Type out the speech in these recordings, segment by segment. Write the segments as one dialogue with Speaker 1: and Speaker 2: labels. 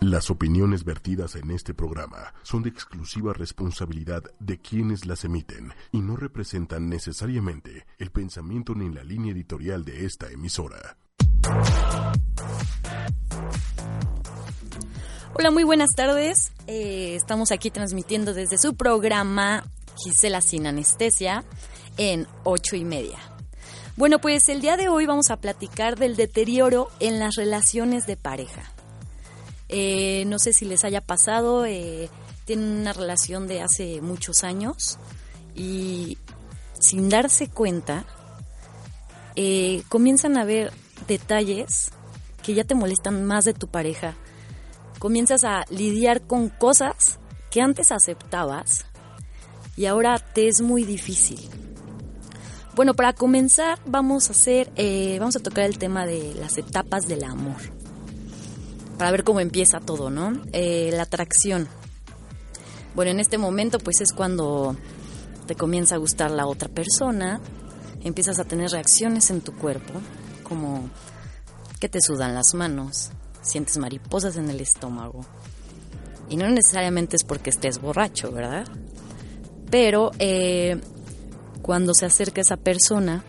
Speaker 1: Las opiniones vertidas en este programa son de exclusiva responsabilidad de quienes las emiten y no representan necesariamente el pensamiento ni la línea editorial de esta emisora.
Speaker 2: Hola, muy buenas tardes. Eh, estamos aquí transmitiendo desde su programa Gisela sin anestesia en ocho y media. Bueno, pues el día de hoy vamos a platicar del deterioro en las relaciones de pareja. Eh, no sé si les haya pasado, eh, tienen una relación de hace muchos años y sin darse cuenta eh, comienzan a ver detalles que ya te molestan más de tu pareja. Comienzas a lidiar con cosas que antes aceptabas y ahora te es muy difícil. Bueno, para comenzar vamos a hacer, vamos a tocar el tema de las etapas del amor para ver cómo empieza todo, ¿no? Eh, la atracción. Bueno, en este momento pues es cuando te comienza a gustar la otra persona, empiezas a tener reacciones en tu cuerpo, como que te sudan las manos, sientes mariposas en el estómago. Y no necesariamente es porque estés borracho, ¿verdad? Pero eh, cuando se acerca esa persona,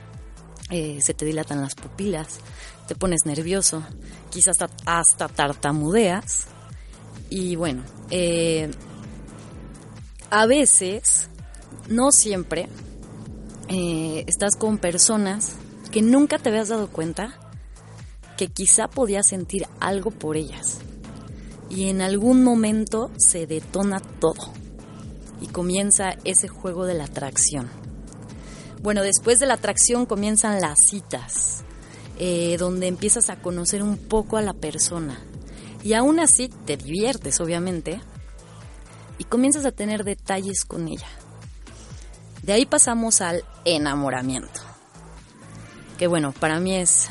Speaker 2: eh, se te dilatan las pupilas, te pones nervioso, quizás hasta, tartamudeas. Y bueno, eh, a veces, no siempre, eh, estás con personas que nunca te habías dado cuenta que quizá podías sentir algo por ellas. Y en algún momento se detona todo y comienza ese juego de la atracción. Bueno, después de la atracción comienzan las citas eh, donde empiezas a conocer un poco a la persona. Y aún así te diviertes, obviamente, y comienzas a tener detalles con ella. De ahí pasamos al enamoramiento. Que bueno, para mí es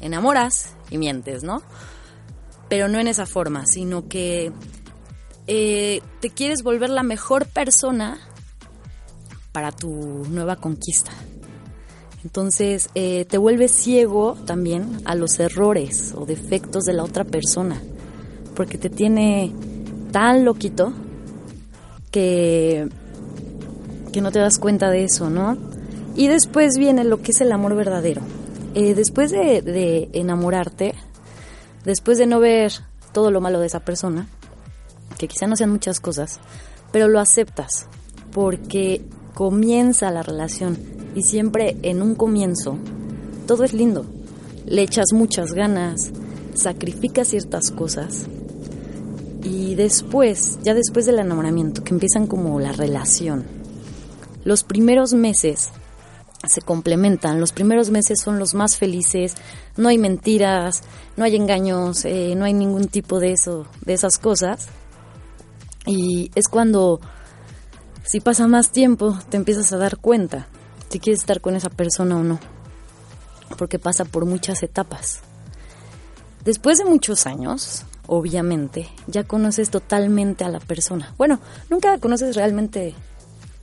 Speaker 2: enamoras y mientes, ¿no? Pero no en esa forma, sino que eh, te quieres volver la mejor persona para tu nueva conquista. Entonces eh, te vuelves ciego también a los errores o defectos de la otra persona, porque te tiene tan loquito que, que no te das cuenta de eso, ¿no? Y después viene lo que es el amor verdadero. Eh, después de, de enamorarte, después de no ver todo lo malo de esa persona, que quizá no sean muchas cosas, pero lo aceptas porque comienza la relación y siempre en un comienzo todo es lindo. Le echas muchas ganas, sacrificas ciertas cosas y después, ya después del enamoramiento, que empiezan como la relación, los primeros meses se complementan, los primeros meses son los más felices, no hay mentiras, no hay engaños, eh, no hay ningún tipo de eso, de esas cosas. Y es cuando, si pasa más tiempo, te empiezas a dar cuenta si quieres estar con esa persona o no, porque pasa por muchas etapas. Después de muchos años, obviamente, ya conoces totalmente a la persona. Bueno, nunca conoces realmente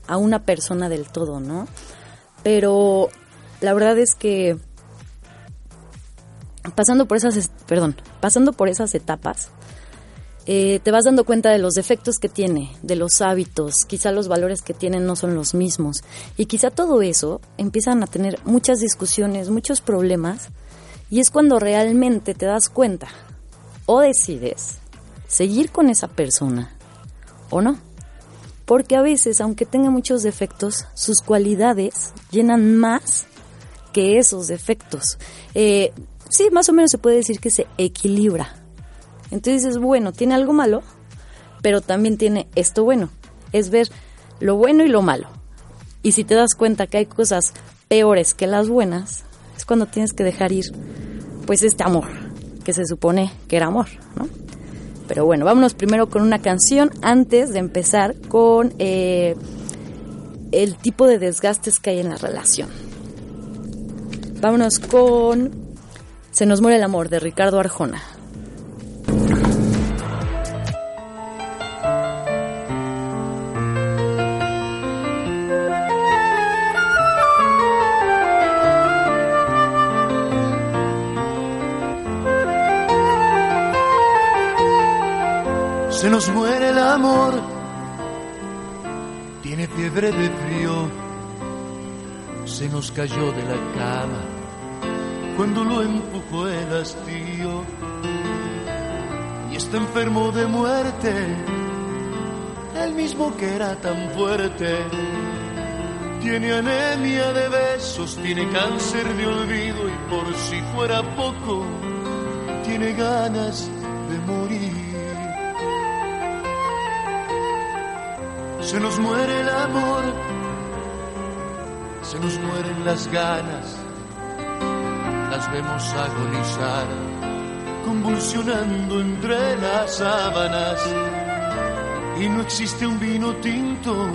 Speaker 2: a una persona del todo, ¿no? Pero la verdad es que pasando por esas, perdón, pasando por esas etapas, eh, te vas dando cuenta de los defectos que tiene, de los hábitos, quizá los valores que tienen no son los mismos. Y quizá todo eso empiezan a tener muchas discusiones, muchos problemas, y es cuando realmente te das cuenta o decides seguir con esa persona o no. Porque a veces, aunque tenga muchos defectos, sus cualidades llenan más que esos defectos. Eh, sí, más o menos se puede decir que se equilibra entonces es bueno, tiene algo malo, pero también tiene esto bueno. Es ver lo bueno y lo malo. Y si te das cuenta que hay cosas peores que las buenas, es cuando tienes que dejar ir pues este amor, que se supone que era amor, ¿no? Pero bueno, vámonos primero con una canción antes de empezar con eh, el tipo de desgastes que hay en la relación. Vámonos con Se nos muere el amor de Ricardo Arjona.
Speaker 3: Se nos muere el amor, tiene fiebre de frío, se nos cayó de la cama. Cuando lo empujó el hastío. Y está enfermo de muerte, el mismo que era tan fuerte. Tiene anemia de besos, tiene cáncer de olvido. Y por si fuera poco, tiene ganas de morir. Se nos muere el amor, se nos mueren las ganas, las vemos agonizar, convulsionando entre las sábanas. Y no existe un vino tinto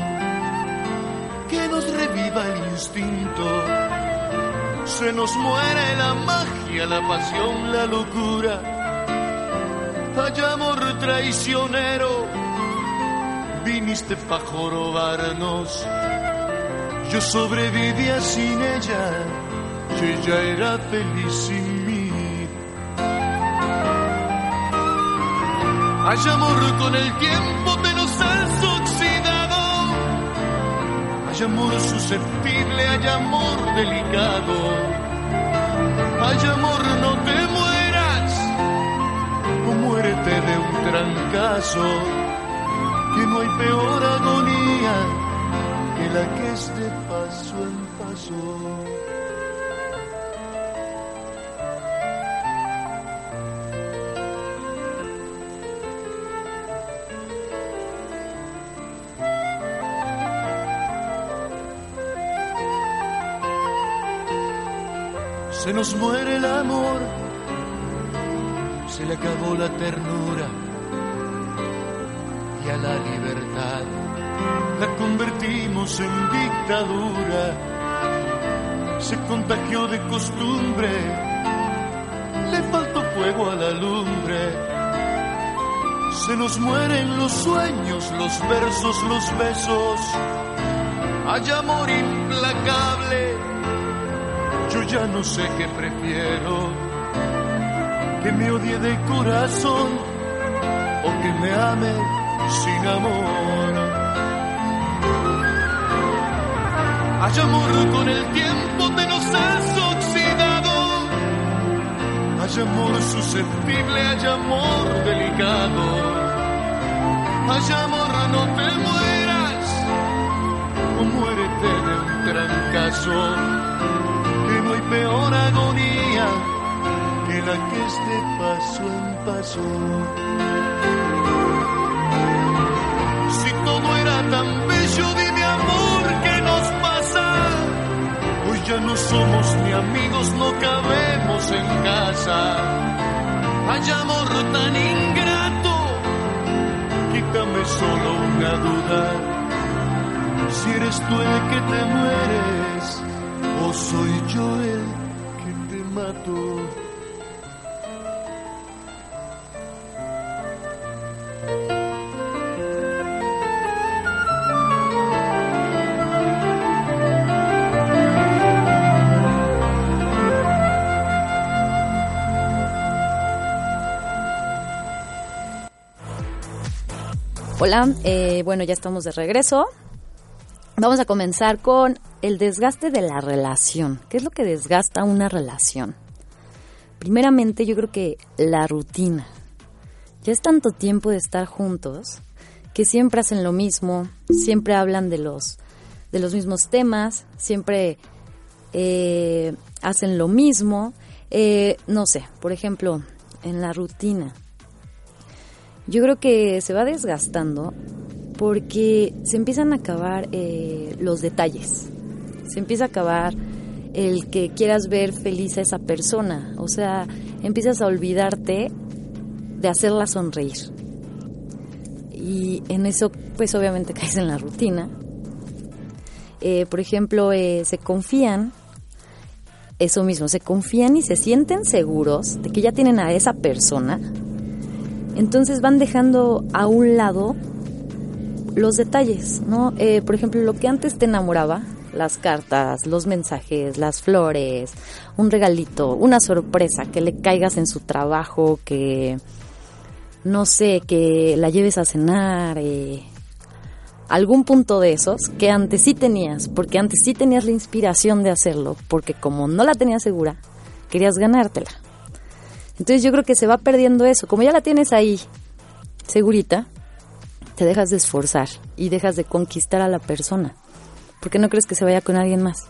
Speaker 3: que nos reviva el instinto. Se nos muere la magia, la pasión, la locura. Hay amor traicionero viniste jorobarnos. Yo sobrevivía sin ella, ella era feliz sin mí. Hay amor con el tiempo, te nos has oxidado. Hay amor susceptible, hay amor delicado. Hay amor, no te mueras, o muérete de un trancazo que no hay peor agonía que la que es de paso en paso. Se nos muere el amor, se le acabó la ternura y a la libertad la convertimos en dictadura. Se contagió de costumbre, le faltó fuego a la lumbre. Se nos mueren los sueños, los versos, los besos. Hay amor implacable, yo ya no sé qué prefiero. Que me odie de corazón o que me ame sin amor. Hay amor con el tiempo, te nos has oxidado. Hay amor susceptible, hay amor delicado. Hay amor, no te mueras, o muérete de un trancazo. Que no hay peor agonía que la que es de paso en paso. Somos ni amigos, no cabemos en casa. Hay amor tan ingrato, quítame solo una duda. Si eres tú el que te mueres, o soy yo el que te mato.
Speaker 2: Hola, eh, bueno, ya estamos de regreso. Vamos a comenzar con el desgaste de la relación. ¿Qué es lo que desgasta una relación? Primeramente, yo creo que la rutina. Ya es tanto tiempo de estar juntos que siempre hacen lo mismo, siempre hablan de los, de los mismos temas, siempre eh, hacen lo mismo. Eh, no sé, por ejemplo, en la rutina yo creo que se va desgastando porque se empiezan a acabar eh, los detalles, se empieza a acabar el que quieras ver feliz a esa persona, o sea, empiezas a olvidarte de hacerla sonreír. y en eso pues obviamente caes en la rutina. Eh, por ejemplo, eh, se confían, eso mismo, se confían y se sienten seguros de que ya tienen a esa persona. Entonces van dejando a un lado los detalles, ¿no? Eh, por ejemplo, lo que antes te enamoraba, las cartas, los mensajes, las flores, un regalito, una sorpresa, que le caigas en su trabajo, que no sé, que la lleves a cenar, eh, algún punto de esos que antes sí tenías, porque antes sí tenías la inspiración de hacerlo, porque como no la tenías segura, querías ganártela. Entonces yo creo que se va perdiendo eso, como ya la tienes ahí segurita, te dejas de esforzar y dejas de conquistar a la persona. porque no crees que se vaya con alguien más?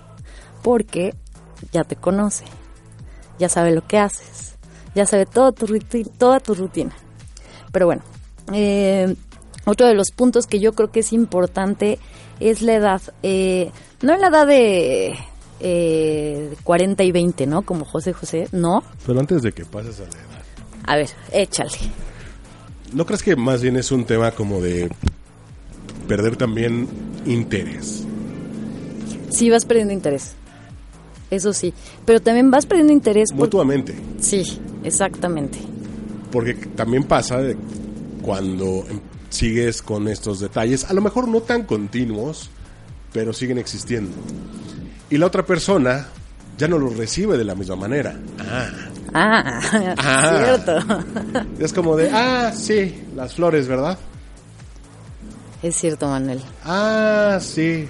Speaker 2: Porque ya te conoce, ya sabe lo que haces, ya sabe todo tu toda tu rutina. Pero bueno, eh, otro de los puntos que yo creo que es importante es la edad. Eh, no en la edad de eh, 40 y 20, ¿no? Como José José, no.
Speaker 4: Pero antes de que pases a la edad.
Speaker 2: A ver, échale.
Speaker 4: ¿No crees que más bien es un tema como de perder también interés?
Speaker 2: Sí, vas perdiendo interés. Eso sí. Pero también vas perdiendo interés.
Speaker 4: Mutuamente.
Speaker 2: Sí, exactamente.
Speaker 4: Porque también pasa de cuando sigues con estos detalles, a lo mejor no tan continuos, pero siguen existiendo. Y la otra persona ya no los recibe de la misma manera. Ah.
Speaker 2: Ah, ah. cierto.
Speaker 4: Es como de, ah, sí, las flores, ¿verdad?
Speaker 2: Es cierto, Manuel.
Speaker 4: Ah, sí.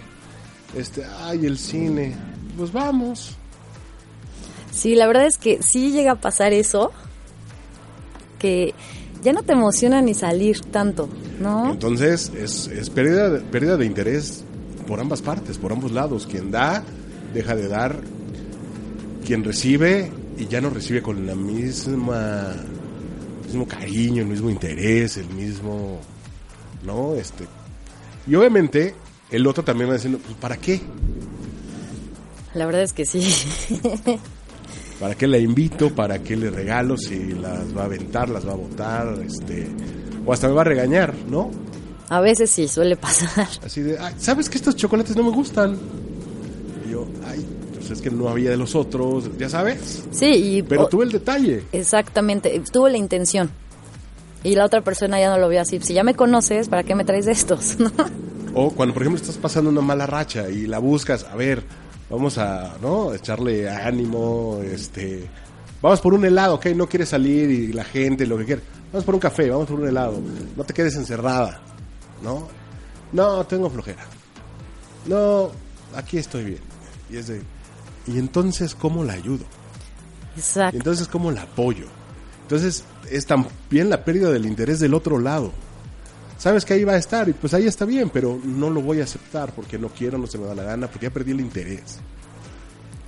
Speaker 4: Este, ay, el cine. Pues vamos.
Speaker 2: Sí, la verdad es que sí llega a pasar eso. Que ya no te emociona ni salir tanto, ¿no?
Speaker 4: Entonces es, es pérdida, de, pérdida de interés por ambas partes, por ambos lados. Quien da, deja de dar. Quien recibe y ya no recibe con la misma el mismo cariño, el mismo interés, el mismo ¿no? Este y obviamente el otro también va diciendo, pues, ¿para qué?
Speaker 2: La verdad es que sí.
Speaker 4: ¿Para qué la invito? ¿Para qué le regalo? Si las va a aventar, las va a botar, este, o hasta me va a regañar, ¿no?
Speaker 2: A veces sí, suele pasar.
Speaker 4: Así de, ¿sabes que estos chocolates no me gustan? Yo, ay, pues es que no había de los otros, ya sabes.
Speaker 2: Sí, y,
Speaker 4: pero tuve el detalle.
Speaker 2: Exactamente, tuvo la intención. Y la otra persona ya no lo vio así. Si ya me conoces, ¿para qué me traes estos?
Speaker 4: o cuando, por ejemplo, estás pasando una mala racha y la buscas, a ver, vamos a, ¿no? Echarle ánimo, este... Vamos por un helado, ok, no quieres salir y la gente, lo que quiere. Vamos por un café, vamos por un helado. No te quedes encerrada, ¿no? No, tengo flojera. No, aquí estoy bien. Y es de... ¿Y entonces cómo la ayudo?
Speaker 2: Exacto.
Speaker 4: ¿Y entonces cómo la apoyo? Entonces es también la pérdida del interés del otro lado. Sabes que ahí va a estar y pues ahí está bien, pero no lo voy a aceptar porque no quiero, no se me da la gana, porque ya perdí el interés.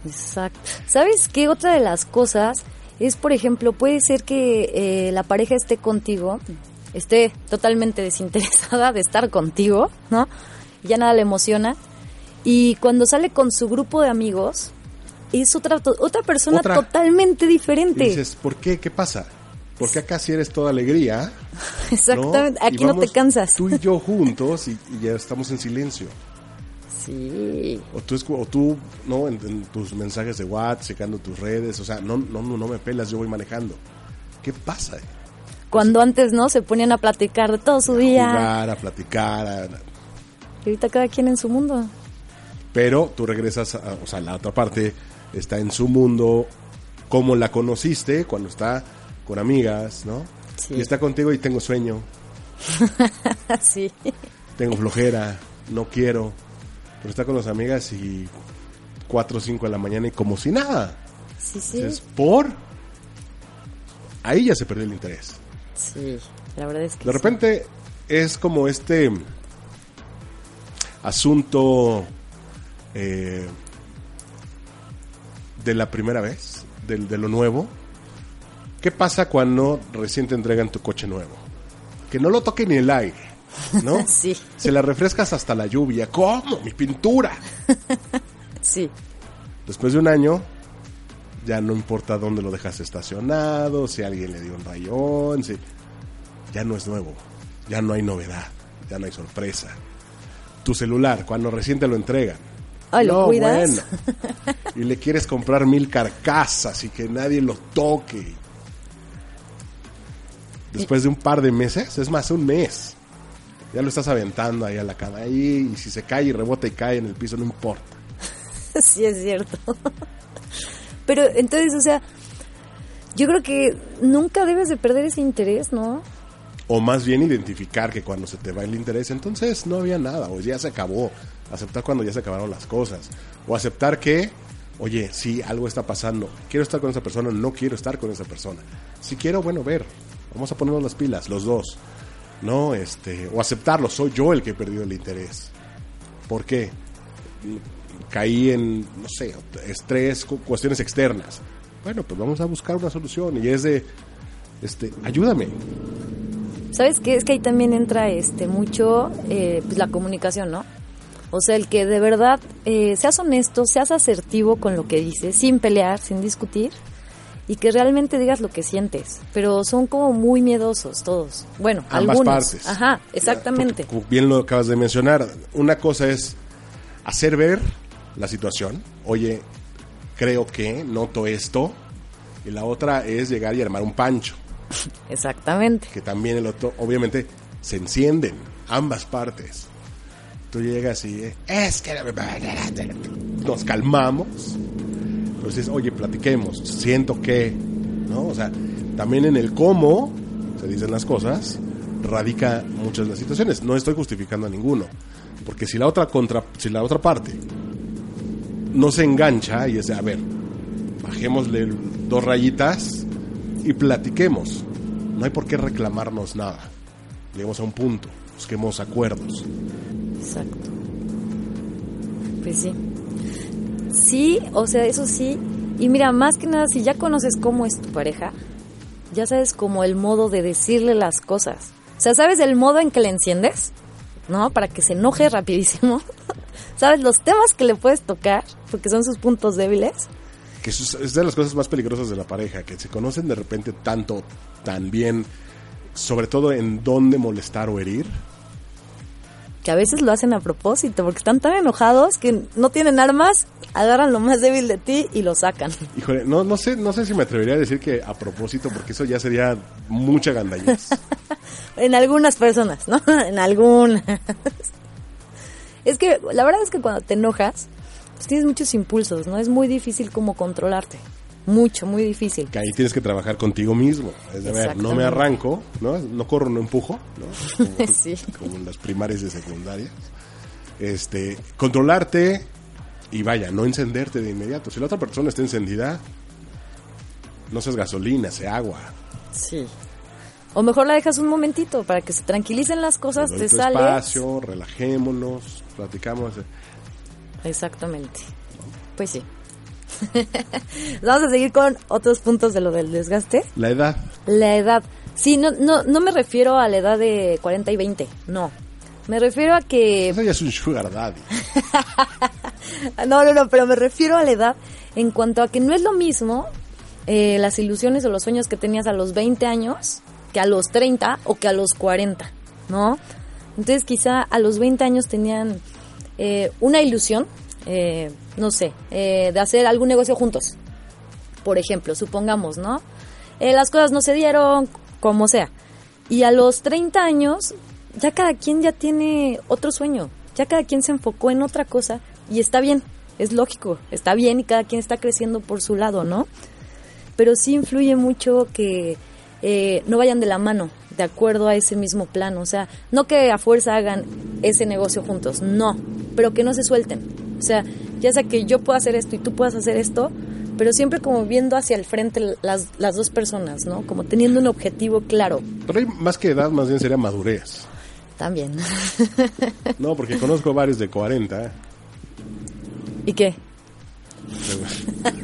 Speaker 2: Exacto. ¿Sabes qué? Otra de las cosas es, por ejemplo, puede ser que eh, la pareja esté contigo, esté totalmente desinteresada de estar contigo, ¿no? Ya nada le emociona. Y cuando sale con su grupo de amigos, es otra, otra persona
Speaker 4: Otra.
Speaker 2: totalmente diferente.
Speaker 4: Y dices, ¿por qué? ¿Qué pasa? Porque acá si eres toda alegría.
Speaker 2: Exactamente,
Speaker 4: ¿no?
Speaker 2: aquí no te cansas.
Speaker 4: Tú y yo juntos y, y ya estamos en silencio.
Speaker 2: Sí.
Speaker 4: O tú, o tú ¿no? En, en tus mensajes de WhatsApp, checando tus redes, o sea, no, no, no, me pelas, yo voy manejando. ¿Qué pasa?
Speaker 2: Cuando antes, ¿no? Se ponían a platicar de todo su
Speaker 4: A
Speaker 2: día.
Speaker 4: jugar, a platicar, a-
Speaker 2: Y ahorita cada quien en su mundo.
Speaker 4: Pero tú regresas, a, o sea, la otra parte está en su mundo, como la conociste, cuando está con amigas, ¿no?
Speaker 2: Sí.
Speaker 4: Y está contigo y tengo sueño,
Speaker 2: sí.
Speaker 4: tengo flojera, no quiero, pero está con las amigas y 4 o 5 de la mañana y como si nada.
Speaker 2: Sí, sí.
Speaker 4: Es por... Ahí ya se perdió el interés.
Speaker 2: Sí, la verdad es que
Speaker 4: De
Speaker 2: sí.
Speaker 4: repente es como este asunto eh, de la primera vez, de, lo nuevo. ¿Qué pasa cuando recién te entregan tu coche nuevo? Que no lo toque ni el aire, ¿no?
Speaker 2: Sí.
Speaker 4: Se la refrescas hasta la lluvia. ¿Cómo? Mi pintura.
Speaker 2: Sí,
Speaker 4: Después de un año, ya no importa dónde lo dejas estacionado, si alguien le dio un rayón, si... ya no es nuevo. ya no hay novedad, ya no hay sorpresa. Tu celular, cuando recién te lo entregan.
Speaker 2: Ay, ¿lo
Speaker 4: no,
Speaker 2: cuidas?
Speaker 4: bueno. Y le quieres comprar mil carcasas y que nadie lo toque. Después de un par de meses, es más, un mes. Ya lo estás aventando ahí a la cama. Ahí, y si se cae y rebota y cae en el piso, no importa.
Speaker 2: sí, es cierto. Pero entonces, o sea, yo creo que nunca debes de perder ese interés, ¿no?
Speaker 4: O más bien identificar que cuando se te va el interés, entonces no había nada, o ya se acabó. Aceptar cuando ya se acabaron las cosas. O aceptar que, oye, sí, algo está pasando. Quiero estar con esa persona, no quiero estar con esa persona. Si quiero, bueno, ver. Vamos a ponernos las pilas, los dos. No, este, o aceptarlo, soy yo el que he perdido el interés. ¿Por qué? Caí en, no sé, estrés, cu- cuestiones externas. Bueno, pues vamos a buscar una solución y es de, este, ayúdame.
Speaker 2: ¿Sabes qué? Es que ahí también entra este mucho eh, pues, la comunicación, ¿no? O sea, el que de verdad eh, seas honesto, seas asertivo con lo que dices, sin pelear, sin discutir, y que realmente digas lo que sientes. Pero son como muy miedosos todos. Bueno,
Speaker 4: ambas
Speaker 2: algunos.
Speaker 4: partes.
Speaker 2: Ajá, exactamente.
Speaker 4: Porque, bien lo acabas de mencionar. Una cosa es hacer ver la situación. Oye, creo que noto esto. Y la otra es llegar y armar un pancho.
Speaker 2: Exactamente.
Speaker 4: Que también el otro, obviamente, se encienden ambas partes. Tú llegas y es que nos calmamos. Entonces, oye, platiquemos. Siento que, ¿no? O sea, también en el cómo se dicen las cosas radica muchas de las situaciones. No estoy justificando a ninguno, porque si la otra contra, si la otra parte no se engancha y es de, a ver, bajémosle dos rayitas y platiquemos. No hay por qué reclamarnos nada. Lleguemos a un punto, busquemos acuerdos.
Speaker 2: Exacto. Pues sí. Sí, o sea, eso sí. Y mira, más que nada, si ya conoces cómo es tu pareja, ya sabes como el modo de decirle las cosas. O sea, ¿sabes el modo en que le enciendes? ¿No? Para que se enoje rapidísimo. ¿Sabes los temas que le puedes tocar? Porque son sus puntos débiles.
Speaker 4: Que es de las cosas más peligrosas de la pareja, que se conocen de repente tanto, tan bien, sobre todo en dónde molestar o herir.
Speaker 2: Que a veces lo hacen a propósito, porque están tan enojados que no tienen armas, agarran lo más débil de ti y lo sacan.
Speaker 4: Híjole, no, no sé, no sé si me atrevería a decir que a propósito, porque eso ya sería mucha gandallez.
Speaker 2: En algunas personas, ¿no? En algunas. Es que la verdad es que cuando te enojas, pues tienes muchos impulsos, ¿no? Es muy difícil como controlarte. Mucho, muy difícil.
Speaker 4: que ahí tienes que trabajar contigo mismo. Es de, ver, no me arranco, ¿no? No corro, no empujo, ¿no? Como,
Speaker 2: Sí.
Speaker 4: como en las primarias y secundarias. Este, controlarte y vaya, no encenderte de inmediato. Si la otra persona está encendida, no seas gasolina, sea agua.
Speaker 2: Sí. O mejor la dejas un momentito para que se tranquilicen las cosas,
Speaker 4: Te
Speaker 2: sales.
Speaker 4: espacio, relajémonos, platicamos.
Speaker 2: Exactamente. Pues sí. Vamos a seguir con otros puntos de lo del desgaste.
Speaker 4: La edad,
Speaker 2: La edad. Sí, no, no, no me refiero a la edad de 40 y 20, no. Me refiero a que
Speaker 4: eso ya es un sugar daddy.
Speaker 2: No, no, no, pero me refiero a la edad en cuanto a que no es lo mismo eh, las ilusiones o los sueños que tenías a los 20 años que a los 30 o que a los 40, ¿no? Entonces quizá a los 20 años tenían eh, una ilusión, eh, no sé, eh, de hacer algún negocio juntos. Por ejemplo, supongamos, ¿no? Eh, las cosas no se dieron, como sea. Y a los 30 años, ya cada quien ya tiene otro sueño. Ya cada quien se enfocó en otra cosa y está bien, es lógico, está bien y cada quien está creciendo por su lado, ¿no? Pero sí influye mucho que eh, no vayan de la mano, de acuerdo a ese mismo plan. O sea, no que a fuerza hagan ese negocio juntos, no, pero que no se suelten. O sea, ya sea que yo pueda hacer esto y tú puedas hacer esto, pero siempre como viendo hacia el frente las, las dos personas, ¿no? Como teniendo un objetivo claro
Speaker 4: Pero hay más que edad, más bien sería madurez.
Speaker 2: también.
Speaker 4: No, porque conozco varios de 40. ¿eh?
Speaker 2: ¿Y qué?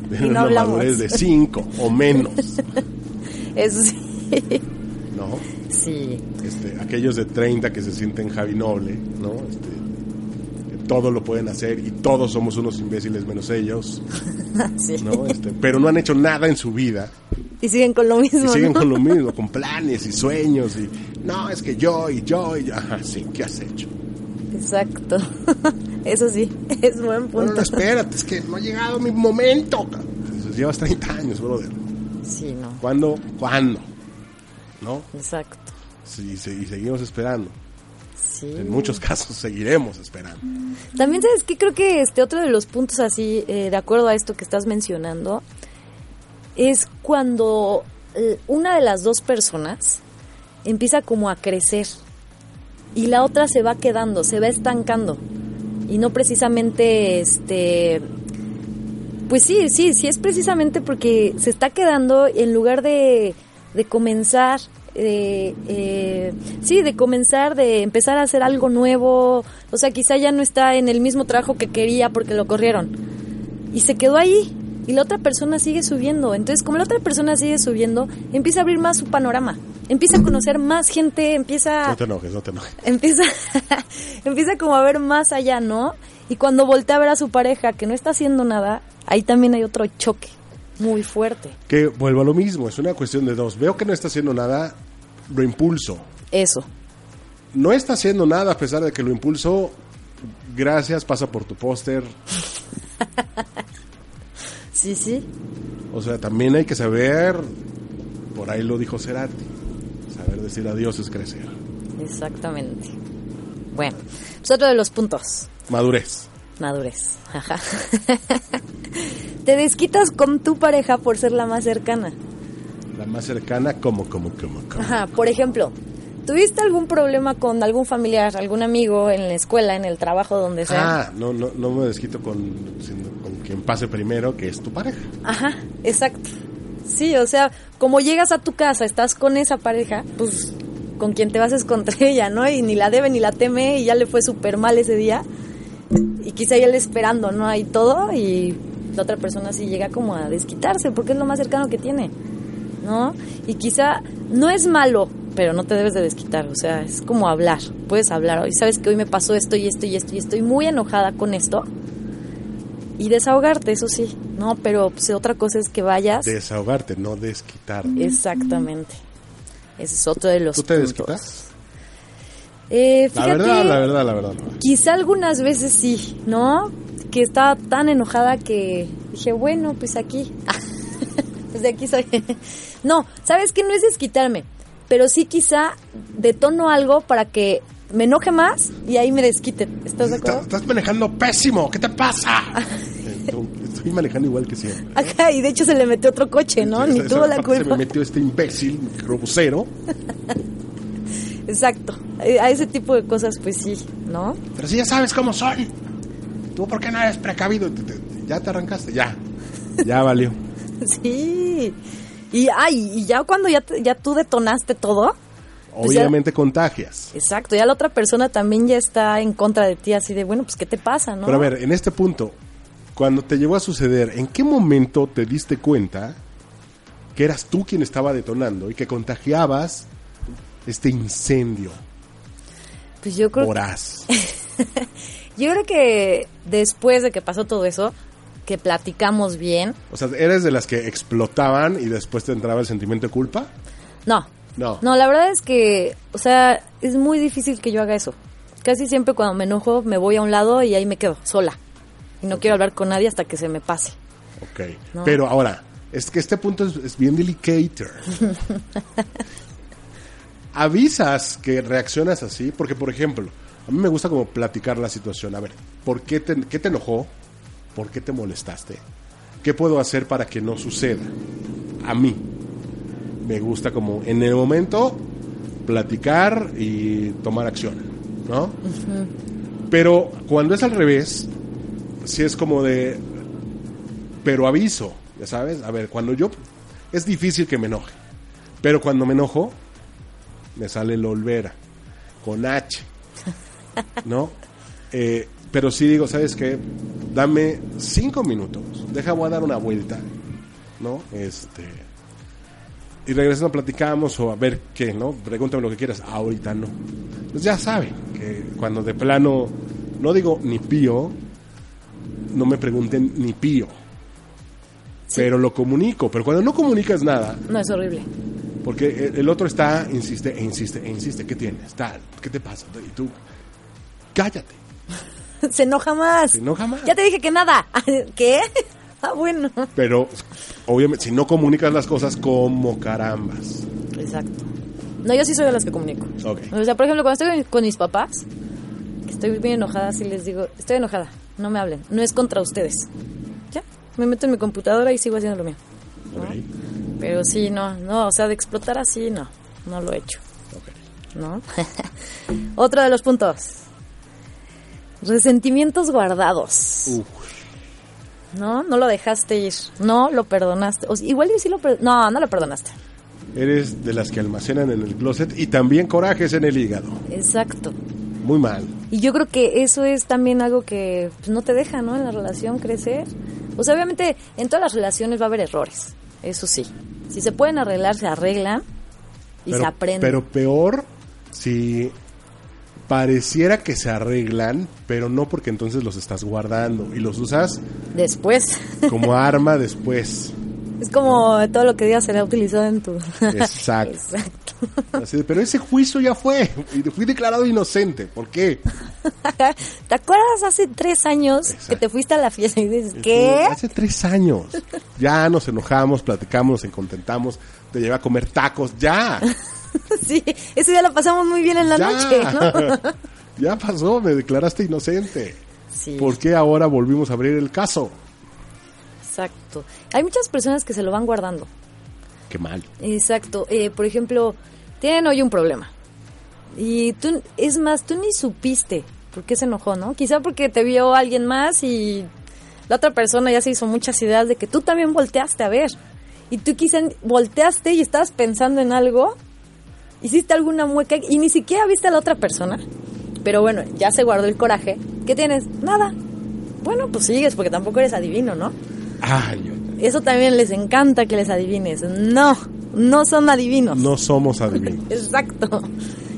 Speaker 4: Tienen
Speaker 2: Y no
Speaker 4: una
Speaker 2: hablamos.
Speaker 4: madurez de 5 o menos.
Speaker 2: Eso sí.
Speaker 4: ¿No?
Speaker 2: Sí.
Speaker 4: Este, aquellos de 30 que se sienten Javi Noble, ¿no? Este, que todo lo pueden hacer y todos somos unos imbéciles menos ellos,
Speaker 2: sí.
Speaker 4: ¿no? Este, pero no han hecho nada en su vida.
Speaker 2: Y siguen con lo mismo.
Speaker 4: Y siguen
Speaker 2: ¿no?
Speaker 4: con lo mismo, con planes y sueños y no, es que yo y yo y yo. Ajá, sí, ¿qué has hecho?
Speaker 2: Exacto. Eso sí, es buen punto.
Speaker 4: no, no, espérate, es que no ha llegado mi momento. Llevas 30 años, brother.
Speaker 2: Sí, no.
Speaker 4: ¿Cuándo? ¿Cuándo? ¿No?
Speaker 2: Exacto.
Speaker 4: Sí, y seguimos esperando.
Speaker 2: Sí.
Speaker 4: En muchos casos seguiremos esperando.
Speaker 2: También sabes que creo que este otro de los puntos así, eh, de acuerdo a esto que estás mencionando, es cuando eh, una de las dos personas empieza como a crecer y la otra se va quedando, se va estancando y no precisamente este pues sí, sí, sí es precisamente porque se está quedando en lugar de, de comenzar, de, eh, sí, de comenzar, de empezar a hacer algo nuevo. O sea, quizá ya no está en el mismo trabajo que quería porque lo corrieron. Y se quedó ahí. Y la otra persona sigue subiendo. Entonces, como la otra persona sigue subiendo, empieza a abrir más su panorama. Empieza a conocer más gente, empieza
Speaker 4: No te enojes, no te enojes.
Speaker 2: empieza, empieza como a ver más allá, ¿no? Y cuando voltea a ver a su pareja que no está haciendo nada, ahí también hay otro choque muy fuerte.
Speaker 4: Que vuelvo a lo mismo, es una cuestión de dos. Veo que no está haciendo nada, lo impulso.
Speaker 2: Eso,
Speaker 4: No está haciendo nada a pesar de que lo impulso. Gracias, pasa por tu póster.
Speaker 2: sí, sí,
Speaker 4: O sea, también hay que saber, por ahí lo dijo Cerati, saber decir adiós es crecer.
Speaker 2: exactamente. Bueno, pues otro de los puntos,
Speaker 4: Madurez.
Speaker 2: Madurez. Ajá. Te desquitas con tu pareja por ser la más cercana.
Speaker 4: La más cercana, como, como, como, como.
Speaker 2: Ajá, por ejemplo, ¿tuviste algún problema con algún familiar, algún amigo en la escuela, en el trabajo, donde sea?
Speaker 4: Ah, no, no, no me desquito con, sino con quien pase primero, que es tu pareja.
Speaker 2: Ajá, exacto. Sí, o sea, como llegas a tu casa, estás con esa pareja, pues con quien te vas es contra ella, ¿no? Y ni la debe ni la teme y ya le fue súper mal ese día. Y quizá le esperando, ¿no? Hay todo y la otra persona sí llega como a desquitarse porque es lo más cercano que tiene, ¿no? Y quizá no es malo, pero no te debes de desquitar, o sea, es como hablar, puedes hablar, hoy sabes que hoy me pasó esto y esto y esto y estoy muy enojada con esto y desahogarte, eso sí, ¿no? Pero pues, otra cosa es que vayas.
Speaker 4: Desahogarte, no desquitar.
Speaker 2: Exactamente. Ese es otro de los
Speaker 4: ¿Tú te
Speaker 2: puntos.
Speaker 4: desquitas?
Speaker 2: Eh,
Speaker 4: La
Speaker 2: fíjate,
Speaker 4: verdad, la verdad, la verdad. la verdad.
Speaker 2: Quizá algunas veces sí, ¿no? Que estaba tan enojada que dije, bueno, pues aquí. pues de aquí soy. no, ¿sabes qué? No es desquitarme, pero sí quizá detono algo para que me enoje más y ahí me desquiten. ¿Estás de acuerdo?
Speaker 4: estás manejando pésimo, ¿qué te pasa? Estoy manejando igual que siempre.
Speaker 2: Ajá, y de hecho se le metió otro coche, ¿no? Ni
Speaker 4: Esa-
Speaker 2: tuvo
Speaker 4: esa
Speaker 2: la
Speaker 4: parte Se
Speaker 2: culpa.
Speaker 4: me metió este imbécil, grosero.
Speaker 2: Exacto. Eh, A ese tipo de cosas, pues sí, ¿no?
Speaker 4: Pero si ya sabes cómo son. ¿Tú por qué no eres precavido? Ya te arrancaste, ya. Ya valió.
Speaker 2: Sí. Y, ay, y ya cuando ya, te- ya tú detonaste todo, Pues ya-
Speaker 4: Obviamente contagias.
Speaker 2: exacto, ya la otra persona también ya está en contra de ti, así de, bueno, pues, ¿qué te pasa, no?
Speaker 4: Pero a ver, en este punto, cuando te llegó a suceder, ¿en qué momento te diste cuenta que eras tú quien estaba detonando y que contagiabas este incendio
Speaker 2: Pues yo creo,
Speaker 4: voraz?
Speaker 2: yo creo que después de que pasó todo eso, que platicamos bien,
Speaker 4: O sea, ¿eres de las que explotaban y después te entraba el sentimiento de culpa?
Speaker 2: no,
Speaker 4: No.
Speaker 2: no, la verdad es que, o sea, es muy difícil que yo haga eso. Casi siempre cuando me enojo me voy a un lado y ahí me quedo sola. Y no quiero hablar con nadie hasta que se me pase.
Speaker 4: Ok.
Speaker 2: No.
Speaker 4: Pero ahora, es que este punto es, es bien delicado. Avisas que reaccionas así, porque por ejemplo, a mí me gusta como platicar la situación. A ver, ¿por qué te, qué te enojó? ¿Por qué te molestaste? ¿Qué puedo hacer para que no suceda? A mí me gusta como en el momento platicar y tomar acción, ¿no? Pero cuando es al revés, si es como de, pero aviso, ya sabes, a ver, cuando yo, es difícil que me enoje, pero cuando me enojo, me sale el olvera, con H, ¿no? Eh, pero sí digo, ¿sabes qué? Dame cinco minutos, deja, voy a dar una vuelta, ¿no? Este, y regresando platicamos o a ver qué, ¿no? Pregúntame lo que quieras, ahorita no. Pues ya saben que cuando de plano, no digo ni pío, no me pregunten ni pío. pero lo comunico. Pero cuando no comunicas nada,
Speaker 2: No, es horrible.
Speaker 4: Porque el, otro está, insiste, e insiste, e insiste, ¿qué tienes? Tal, ¿qué te pasa? Y tú, cállate.
Speaker 2: Se enoja más.
Speaker 4: Se enoja más.
Speaker 2: Ya te dije que nada. ¿Qué? Ah, bueno.
Speaker 4: Pero, obviamente, si no comunicas las cosas, como carambas.
Speaker 2: Exacto. No, yo sí soy de las que comunico.
Speaker 4: Ok.
Speaker 2: O sea, por ejemplo, cuando estoy con mis papás, que estoy bien enojada, sí les digo, estoy enojada, no me hablen, no es contra ustedes. Ya, me meto en mi computadora y sigo haciendo lo mío. ¿no? Pero sí, no, no, o sea, de explotar así, no, no lo he hecho. ¿no? Otro de los puntos. Resentimientos guardados.
Speaker 4: Uf.
Speaker 2: No, no lo dejaste ir, no lo perdonaste. O sea, igual y sí lo No, no lo perdonaste.
Speaker 4: Eres de las que almacenan en el closet y también corajes en el hígado.
Speaker 2: Exacto.
Speaker 4: Muy mal.
Speaker 2: Y yo creo que eso es también algo que pues, no te deja, ¿no? En la relación crecer. O sea, obviamente en todas las relaciones va a haber errores, eso sí. Si se pueden arreglar, se arreglan y
Speaker 4: pero,
Speaker 2: se aprende.
Speaker 4: Pero peor si pareciera que se arreglan, pero no porque entonces los estás guardando y los usas
Speaker 2: Después,
Speaker 4: como arma después.
Speaker 2: Es como todo lo que digas será utilizado en tu...
Speaker 4: Exacto.
Speaker 2: Exacto.
Speaker 4: Así de, pero ese juicio ya fue. Y fui declarado inocente. ¿Por qué?
Speaker 2: ¿Te acuerdas hace tres años que te fuiste a la fiesta y dices, ¿qué?
Speaker 4: Hace tres años. Ya nos enojamos, platicamos, nos contentamos. Te llevé a comer tacos. Ya.
Speaker 2: Sí, ese día lo pasamos muy bien en la
Speaker 4: ya.
Speaker 2: noche, ¿no?
Speaker 4: ya pasó. Me declaraste inocente.
Speaker 2: Sí.
Speaker 4: ¿Por qué ahora volvimos a abrir el caso?
Speaker 2: Exacto. Hay muchas personas que se lo van guardando.
Speaker 4: Qué mal.
Speaker 2: Exacto. Eh, por ejemplo, tienen hoy un problema. Y tú, es más, tú ni supiste por qué se enojó, ¿no? Quizá porque te vio alguien más y la otra persona ya se hizo muchas ideas de que tú también volteaste a ver. Y tú quizá volteaste y estabas pensando en algo, hiciste alguna mueca y ni siquiera viste a la otra persona. Pero bueno, ya se guardó el coraje. ¿Qué tienes? Nada. Bueno, pues sigues porque tampoco eres adivino, ¿no?
Speaker 4: Ay,
Speaker 2: Eso también les encanta que les adivines. No, no son adivinos.
Speaker 4: no somos adivinos.
Speaker 2: Exacto.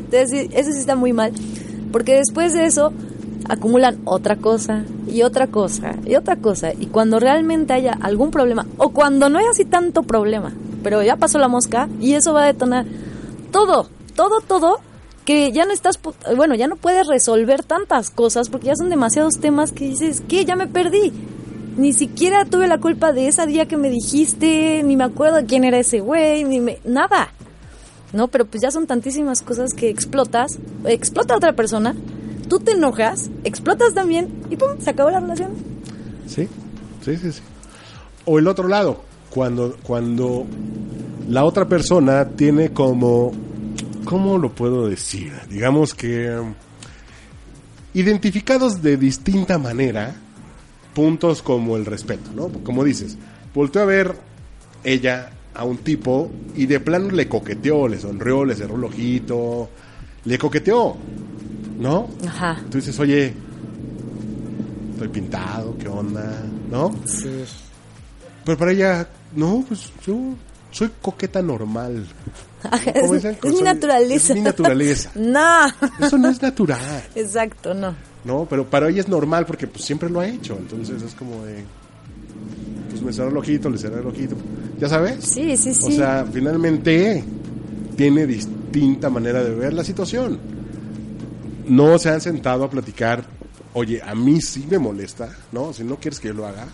Speaker 2: Entonces, eso sí está muy mal. Porque después de eso, acumulan otra cosa y otra cosa y otra cosa. Y cuando realmente haya algún problema, o cuando no haya así tanto problema, pero ya pasó la mosca, y eso va a detonar todo, todo, todo, que ya no estás, bueno, ya no puedes resolver tantas cosas porque ya son demasiados temas que dices, ¿qué? Ya me perdí. Ni siquiera tuve la culpa de ese día que me dijiste, ni me acuerdo quién era ese güey, ni me, nada. ¿no? Pero pues ya son tantísimas cosas que explotas, explota a otra persona, tú te enojas, explotas también y pum, se acabó la relación.
Speaker 4: Sí, sí, sí, sí. O el otro lado, cuando, cuando la otra persona tiene como, ¿cómo lo puedo decir? Digamos que um, identificados de distinta manera puntos como el respeto, ¿no? Como dices, volteó a ver ella a un tipo y de plano le coqueteó, le sonrió, le cerró el ojito, le coqueteó, ¿no?
Speaker 2: Ajá.
Speaker 4: Tú dices, oye, estoy pintado, ¿qué onda? ¿No?
Speaker 2: Sí.
Speaker 4: Pero para ella, no, pues yo soy coqueta normal. ¿Cómo
Speaker 2: Es, es mi naturaleza.
Speaker 4: Es mi naturaleza.
Speaker 2: No.
Speaker 4: Eso no es natural,
Speaker 2: Exacto, no.
Speaker 4: ¿No? Pero para ella es normal porque pues siempre lo ha hecho. Entonces es como de, pues me cerró el ojito, le cerré el ojito. ¿Ya sabes?
Speaker 2: Sí, sí, sí.
Speaker 4: O sea, finalmente tiene distinta manera de ver la situación. No se han sentado a platicar, oye, a mí sí me molesta, ¿no? Si no quieres que yo lo haga,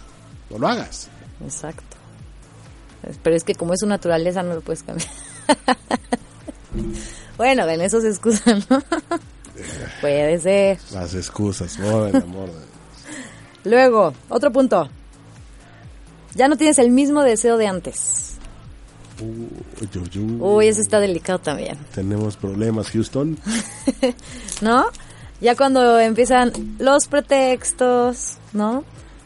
Speaker 4: no lo hagas.
Speaker 2: Exacto. Pero es que como es su naturaleza no lo puedes cambiar. bueno, en eso se excusan, ¿no? Puede ser.
Speaker 4: Las excusas, por el amor de
Speaker 2: Luego, otro punto. Ya no tienes el mismo deseo de antes.
Speaker 4: Uy,
Speaker 2: ese está delicado también.
Speaker 4: Tenemos problemas, Houston.
Speaker 2: ¿no? Ya cuando empiezan los pretextos, ¿no?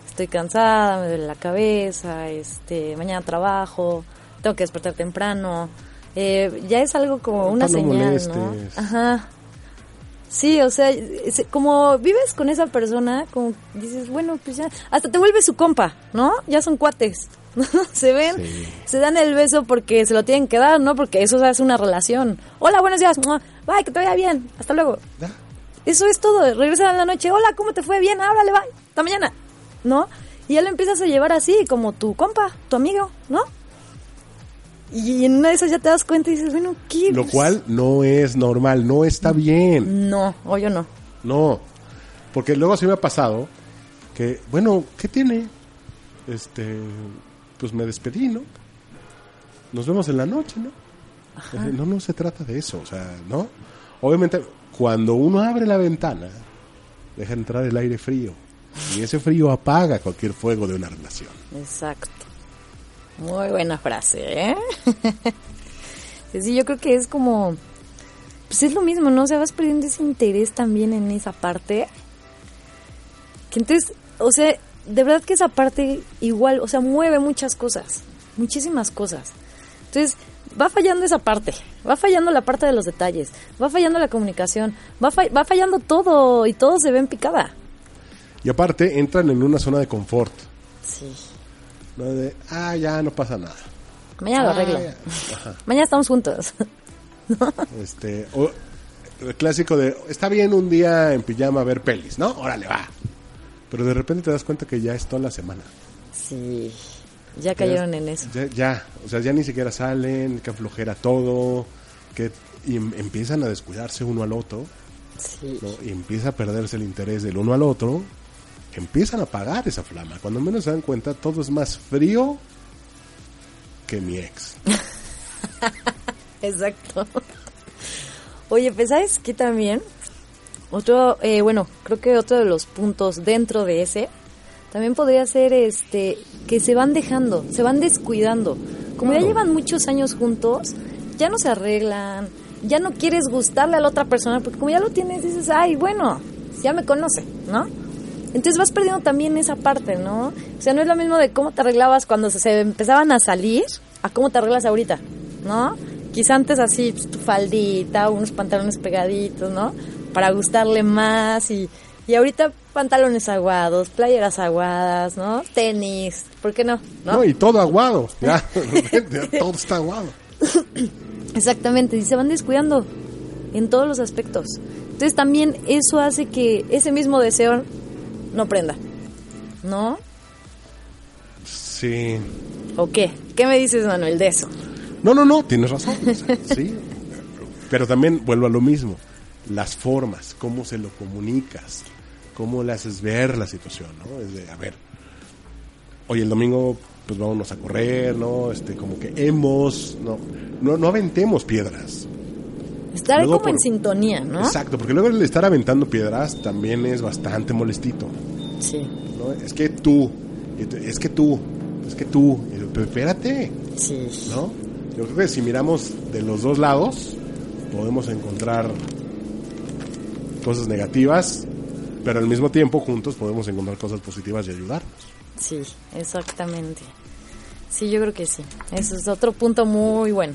Speaker 2: Estoy cansada, me duele la cabeza, este, mañana trabajo, tengo que despertar temprano. Eh, ya es algo como una señal,
Speaker 4: molestes.
Speaker 2: ¿no? Ajá. Sí, o sea, como vives con esa persona, como dices, bueno, pues ya, hasta te vuelves su compa, ¿no? Ya son cuates, ¿no? Se ven,
Speaker 4: Sí.
Speaker 2: se dan el beso porque se lo tienen que dar, ¿no? Porque eso es una relación. Hola, buenos días, bye, que te vaya bien, hasta luego. Eso es todo. Regresan a la noche. Hola, ¿cómo te fue? Bien, háblale, bye. Hasta mañana. ¿No? Y ya lo empiezas a llevar así, como tu compa, tu amigo, ¿no? Y en una de esas ya te das cuenta y dices, bueno, ¿qué?
Speaker 4: Lo cual no es normal, no está bien.
Speaker 2: No, o yo no.
Speaker 4: No. Porque luego sí me ha pasado que, bueno, ¿qué tiene? Este, pues me despedí, ¿no? Nos vemos en la noche, ¿no? Eh, No, no se trata de eso, o sea, ¿no? Obviamente, cuando uno abre la ventana, deja entrar el aire frío. Y ese frío apaga cualquier fuego de una relación.
Speaker 2: Exacto. Muy buena frase, ¿eh? sí, yo creo que es como... Pues es lo mismo, ¿no? O sea, vas perdiendo ese interés también en esa parte. Que entonces, o sea, de verdad que esa parte igual, o sea, mueve muchas cosas. Muchísimas cosas. Entonces, va fallando esa parte. Va fallando la parte de los detalles. Va fallando la comunicación. Va, fa- va fallando todo y todo se ve en picada.
Speaker 4: Y aparte, entran en una zona de confort.
Speaker 2: Sí.
Speaker 4: ¿No? De, ah, ya no pasa nada.
Speaker 2: Mañana lo
Speaker 4: Ah,
Speaker 2: arreglo.
Speaker 4: ya. Ajá.
Speaker 2: Mañana estamos juntos.
Speaker 4: Este, o el clásico de, está bien un día en pijama a ver pelis, ¿no? Órale, va. Pero de repente te das cuenta que ya es toda la semana.
Speaker 2: Sí, ya cayeron en eso.
Speaker 4: Ya, ya, o sea, ya ni siquiera salen, que aflojera todo, que y em- empiezan a descuidarse uno al otro,
Speaker 2: Sí,
Speaker 4: ¿no? Y empieza a perderse el interés del uno al otro, empiezan a apagar esa flama. Cuando menos se dan cuenta, todo es más frío que mi ex.
Speaker 2: exacto. Oye, pues sabes que también, otro, eh, bueno, creo que otro de los puntos dentro de ese, también podría ser este, que se van dejando, se van descuidando. Como ya llevan muchos años juntos, ya no se arreglan, ya no quieres gustarle a la otra persona, porque como ya lo tienes, dices, ay, bueno, ya me conoce, ¿no? Entonces vas perdiendo también esa parte, ¿no? O sea, no es lo mismo de cómo te arreglabas cuando se, empezaban a salir a cómo te arreglas ahorita, ¿no? Quizá antes así, pues, tu faldita, unos pantalones pegaditos, ¿no? Para gustarle más y, y ahorita pantalones aguados, playeras aguadas, ¿no? Tenis, ¿por qué no? ¿No?
Speaker 4: No, y todo aguado, ya todo está aguado.
Speaker 2: Exactamente, y se van descuidando en todos los aspectos. Entonces también eso hace que ese mismo deseo no prenda, ¿no?
Speaker 4: Sí.
Speaker 2: ¿O qué? ¿Qué me dices, Manuel, de eso?
Speaker 4: No, no, no, tienes razón. o sea, sí. Pero también vuelvo a lo mismo. Las formas, cómo se lo comunicas, cómo le haces ver la situación, ¿no? Es de, a ver, hoy el domingo, pues vámonos a correr, ¿no? Este, como que hemos, no, no, no aventemos piedras.
Speaker 2: Estar
Speaker 4: Luego
Speaker 2: como en sintonía, ¿no?
Speaker 4: Exacto, porque luego el estar aventando piedras también es bastante molestito,
Speaker 2: Sí,
Speaker 4: ¿no? Es que tú, es que tú, es que tú, pero espérate,
Speaker 2: sí.
Speaker 4: ¿no? Yo creo que si miramos de los dos lados, podemos encontrar cosas negativas, pero al mismo tiempo juntos podemos encontrar cosas positivas y ayudarnos.
Speaker 2: Sí, exactamente. Sí, yo creo que sí. Eso es otro punto muy bueno.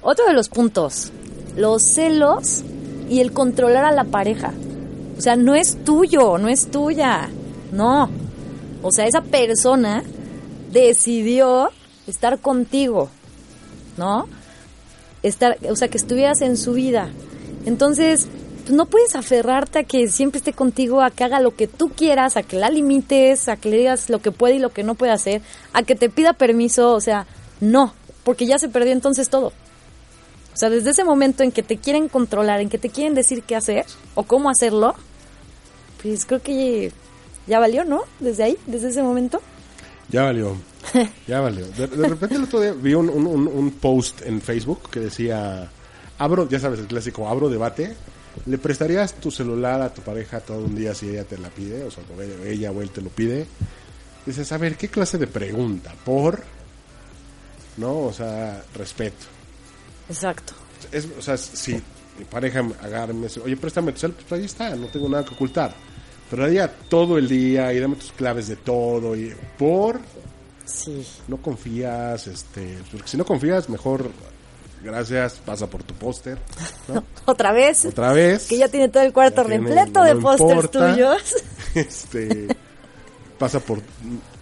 Speaker 2: Otro de los puntos, los celos y el controlar a la pareja. O sea, no es tuyo, no es tuya. No. O sea, esa persona decidió estar contigo, ¿no? Estar, o sea, que estuvieras en su vida. Entonces, pues no puedes aferrarte a que siempre esté contigo, a que haga lo que tú quieras, a que la limites, a que le digas lo que puede y lo que no puede hacer, a que te pida permiso, o sea, no, porque ya se perdió entonces todo. O sea, desde ese momento en que te quieren controlar, en que te quieren decir qué hacer o cómo hacerlo, pues creo que ya valió, ¿no? Desde ahí, desde ese momento.
Speaker 4: Ya valió, ya valió. De, de repente el otro día vi un, un- un- un post en Facebook que decía, abro, ya sabes, el clásico, abro debate, ¿le prestarías tu celular a tu pareja todo un día si ella te la pide? O sea, ella o él te lo pide. Dices, a ver, ¿qué clase de pregunta? ¿Por? ¿No? O sea, respeto.
Speaker 2: Exacto.
Speaker 4: Es, o sea, si mi pareja agarra y me dice, oye, préstame tu cel, pues ahí está, no tengo nada que ocultar. Pero ella todo el día y dame tus claves de todo y por
Speaker 2: Sí.
Speaker 4: no confías, este, porque si no confías, mejor gracias, pasa por tu póster, ¿no?
Speaker 2: Otra vez.
Speaker 4: Otra vez.
Speaker 2: Que ya tiene todo el cuarto repleto de pósters tuyos.
Speaker 4: Este, pasa por,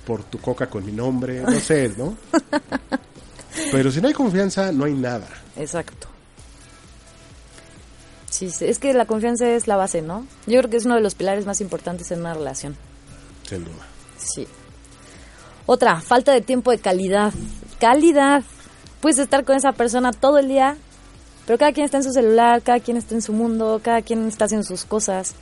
Speaker 4: por tu coca con mi nombre, no sé, ¿no? Pero si no hay confianza, no hay nada.
Speaker 2: Exacto. Sí, es que la confianza es la base, ¿no? Yo creo que es uno de los pilares más importantes en una relación.
Speaker 4: Sin duda.
Speaker 2: Sí. Otra, falta de tiempo de calidad. Calidad. Puedes estar con esa persona todo el día, pero cada quien está en su celular, cada quien está en su mundo, cada quien está haciendo sus cosas.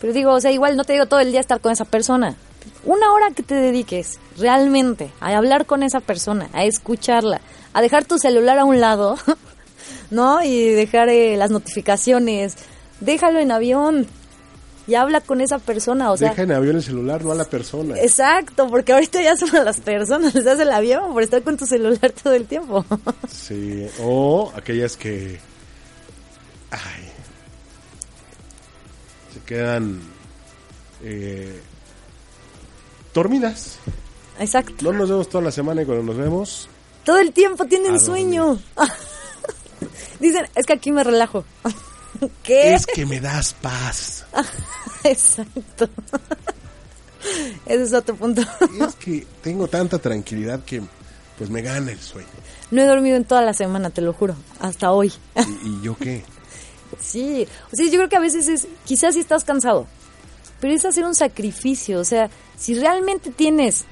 Speaker 2: Pero digo, o sea, igual no te digo todo el día estar con esa persona. Una hora que te dediques realmente a hablar con esa persona, a escucharla, a dejar tu celular a un lado, ¿no? Y dejar eh, las notificaciones. Déjalo en avión y habla con esa persona, o sea...
Speaker 4: Deja en avión el celular, no a la persona.
Speaker 2: Exacto, porque ahorita ya son a las personas, les das el avión por estar con tu celular todo el tiempo.
Speaker 4: Sí, o aquellas que... Ay, se quedan eh, dormidas.
Speaker 2: Exacto.
Speaker 4: No nos vemos toda la semana y cuando nos vemos,
Speaker 2: Todo el tiempo tienen sueño. Dicen, es que aquí me relajo. ¿Qué?
Speaker 4: es que me das paz.
Speaker 2: Exacto. Ese es otro punto.
Speaker 4: Es que tengo tanta tranquilidad que pues me gana el sueño.
Speaker 2: No he dormido en toda la semana, te lo juro. Hasta hoy.
Speaker 4: ¿Y, y yo qué?
Speaker 2: Sí. O sea, yo creo que a veces es, quizás sí estás cansado, pero es hacer un sacrificio. O sea, si realmente tienes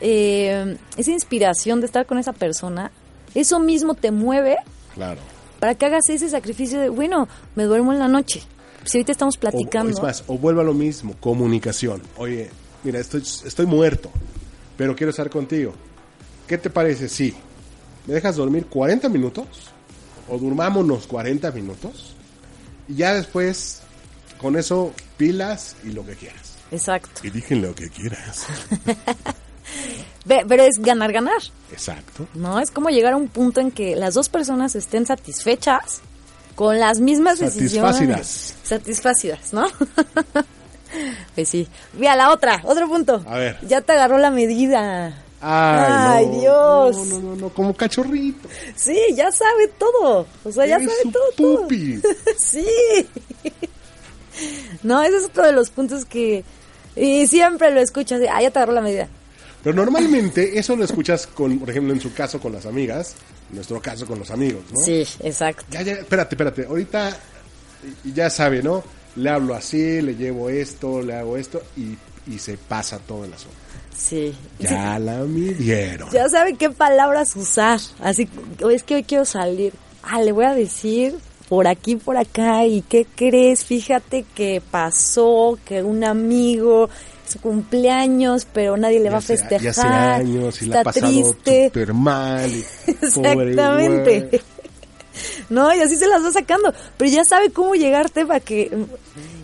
Speaker 2: eh, esa inspiración de estar con esa persona, eso mismo te mueve
Speaker 4: Claro.
Speaker 2: para que hagas ese sacrificio de, bueno, me duermo en la noche. Si ahorita estamos
Speaker 4: O-
Speaker 2: platicando.
Speaker 4: es más, o vuelvo a lo mismo, comunicación. Oye, mira, estoy, estoy muerto, pero quiero estar contigo. ¿Qué te parece? Sí. ¿Me dejas dormir 40 minutos? ¿O durmámonos 40 minutos? Y ya después, con eso, pilas y lo que quieras.
Speaker 2: Exacto.
Speaker 4: Y dije lo que quieras.
Speaker 2: Pero es ganar, ganar.
Speaker 4: Exacto.
Speaker 2: ¿no? Es como llegar a un punto en que las dos personas estén satisfechas con las mismas decisiones.
Speaker 4: Satisfácidas.
Speaker 2: Satisfácidas, ¿no? pues sí. Mira, la otra, otro punto.
Speaker 4: A ver.
Speaker 2: Ya te agarró la medida.
Speaker 4: Ay,
Speaker 2: Ay,
Speaker 4: no,
Speaker 2: Dios.
Speaker 4: No, no, no, no, como cachorrito.
Speaker 2: Sí, ya sabe todo. O sea, ya sabe todo. todo. sí. no, ese es otro de los puntos que... Y siempre lo escuchas. Ah, ya te agarró la medida.
Speaker 4: Pero normalmente eso lo escuchas con, por ejemplo, en su caso con las amigas, en nuestro caso con los amigos, ¿no?
Speaker 2: Sí, exacto.
Speaker 4: Ya, ya, espérate, espérate. Ahorita ya sabe, ¿no? Le hablo así, le llevo esto, le hago esto y, y se pasa todo el asunto.
Speaker 2: Sí.
Speaker 4: Ya la midieron.
Speaker 2: Ya sabe qué palabras usar. Así, "O es que hoy quiero salir. Ah, le voy a decir por aquí, por acá. ¿Y qué crees? Fíjate que pasó, que un amigo, su cumpleaños, pero nadie le va a
Speaker 4: Ya
Speaker 2: festejar.
Speaker 4: Ya hace años y la ha
Speaker 2: Está
Speaker 4: pasado
Speaker 2: triste.
Speaker 4: súper mal. y pobre
Speaker 2: Exactamente.
Speaker 4: güey.
Speaker 2: No, y así se las va sacando. Pero ya sabe cómo llegarte para que...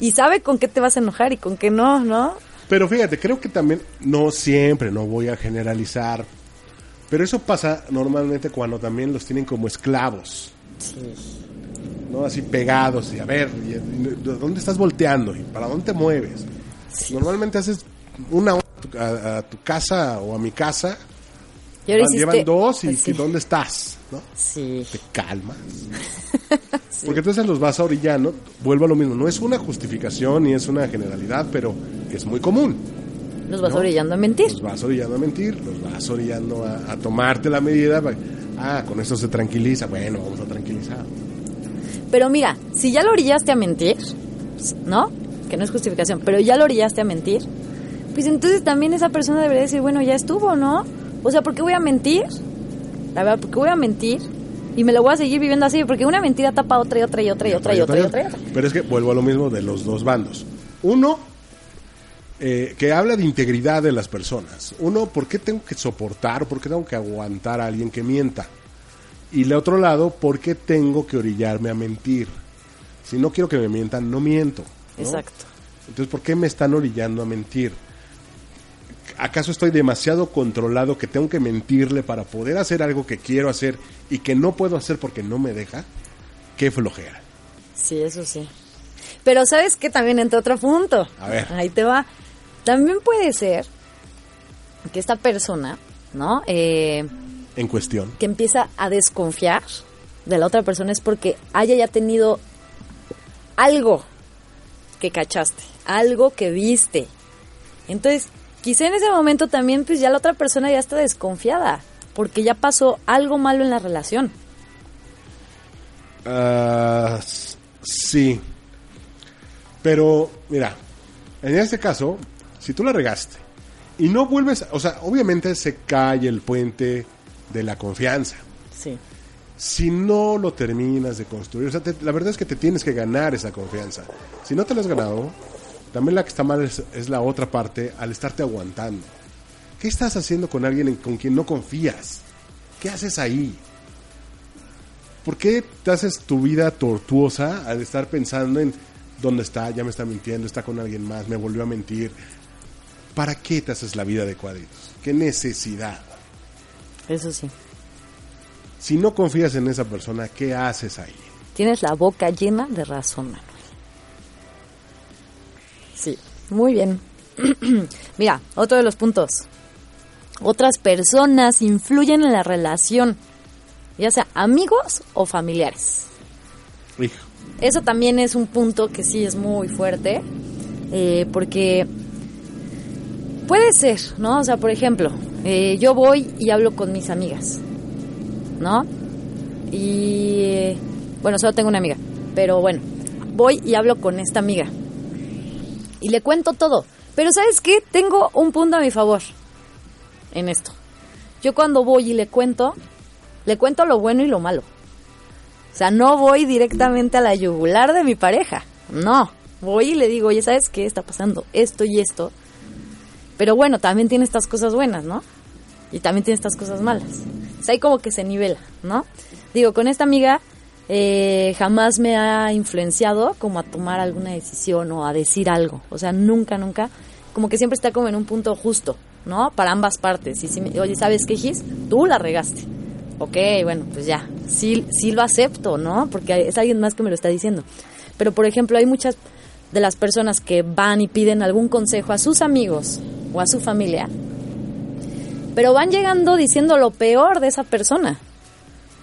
Speaker 2: Y sabe con qué te vas a enojar y con qué no, ¿no?
Speaker 4: Pero fíjate, creo que también, no siempre, no voy a generalizar, pero eso pasa normalmente cuando también los tienen como esclavos. ¿No? Así pegados y a ver, y- y- ¿dónde estás volteando? ¿Y para dónde te mueves? Normalmente haces una hora a tu- a, a tu casa o a mi casa, van- llevan dos y
Speaker 2: Sí.
Speaker 4: ¿y ¿dónde estás? ¿No?
Speaker 2: Sí.
Speaker 4: te calmas. Porque entonces los vas orillando, vuelvo a lo mismo, no es una justificación ni es una generalidad, pero es muy común.
Speaker 2: Nos vas
Speaker 4: ¿no?
Speaker 2: orillando a mentir.
Speaker 4: Los vas orillando a mentir, los vas orillando a, a tomarte la medida. para- ah, con esto se tranquiliza, bueno, vamos a tranquilizar.
Speaker 2: Pero mira, si ya lo orillaste a mentir, ¿no? Que no es justificación, pero ya lo orillaste a mentir, pues entonces también esa persona debería decir, bueno, ya estuvo, ¿no? O sea, ¿por qué voy a mentir? La verdad, ¿por qué voy a mentir? Y me lo voy a seguir viviendo así, porque una mentira tapa otra y otra y otra y otra y otra y otra. y otra.
Speaker 4: Pero es que vuelvo a lo mismo de los dos bandos. Uno, eh, que habla de integridad de las personas. Uno, ¿por qué tengo que soportar, por qué tengo que aguantar a alguien que mienta? Y el otro lado, ¿por qué tengo que orillarme a mentir? Si no quiero que me mientan, no miento. ¿no?
Speaker 2: Exacto.
Speaker 4: Entonces, ¿por qué me están orillando a mentir? ¿Acaso estoy demasiado controlado que tengo que mentirle para poder hacer algo que quiero hacer y que no puedo hacer porque no me deja? Qué flojera.
Speaker 2: Sí, eso sí. Pero ¿sabes qué? También entra otro punto.
Speaker 4: A ver.
Speaker 2: Ahí te va. También puede ser que esta persona, ¿no? Eh,
Speaker 4: En cuestión.
Speaker 2: que empieza a desconfiar de la otra persona es porque haya ya tenido algo que cachaste, algo que viste. Entonces, quizá en ese momento también pues ya la otra persona ya está desconfiada, porque ya pasó algo malo en la relación.
Speaker 4: S- sí. Pero, mira, en este caso, si tú la regaste Y no vuelves, o sea, obviamente se cae el puente de la confianza.
Speaker 2: Sí.
Speaker 4: Si no lo terminas de construir, o sea, te- la verdad es que te tienes que ganar esa confianza. Si no te la has ganado, también la que está mal es, es la otra parte al estarte aguantando. ¿Qué estás haciendo con alguien en- con quien no confías? ¿Qué haces ahí? ¿Por qué te haces tu vida tortuosa al estar pensando en dónde está, ya me está mintiendo, está con alguien más, me volvió a mentir? ¿Para qué te haces la vida de cuadritos? ¿Qué necesidad?
Speaker 2: Eso sí.
Speaker 4: Si no confías en esa persona, ¿qué haces ahí?
Speaker 2: Tienes la boca llena de razón, Manuel. Sí, muy bien. Mira, otro de los puntos. Otras personas influyen en la relación, ya sea amigos o familiares.
Speaker 4: Hijo,
Speaker 2: Eso también es un punto que sí es muy fuerte, eh, porque puede ser, ¿no? O sea, por ejemplo, eh, yo voy y hablo con mis amigas, ¿no? Y bueno, solo tengo una amiga, pero bueno, voy y hablo con esta amiga y le cuento todo. Pero ¿sabes qué? Tengo un punto a mi favor en esto. Yo cuando voy y le cuento, le cuento lo bueno y lo malo. O sea, no voy directamente a la yugular de mi pareja. No. Voy y le digo, oye, ¿sabes qué está pasando? Esto y esto. Pero bueno, también tiene estas cosas buenas, ¿no? Y también tiene estas cosas malas. O sea, ahí como que se nivela, ¿no? Digo, con esta amiga eh, jamás me ha influenciado como a tomar alguna decisión o a decir algo. O sea, nunca, nunca. Como que siempre está como en un punto justo, ¿no? Para ambas partes. Y si me- oye, ¿sabes qué, Gis? Tú la regaste. Ok, bueno, pues ya. Sí, sí lo acepto, ¿no? Porque es alguien más que me lo está diciendo. Pero, por ejemplo, hay muchas de las personas que van y piden algún consejo a sus amigos o a su familia, pero van llegando diciendo lo peor de esa persona.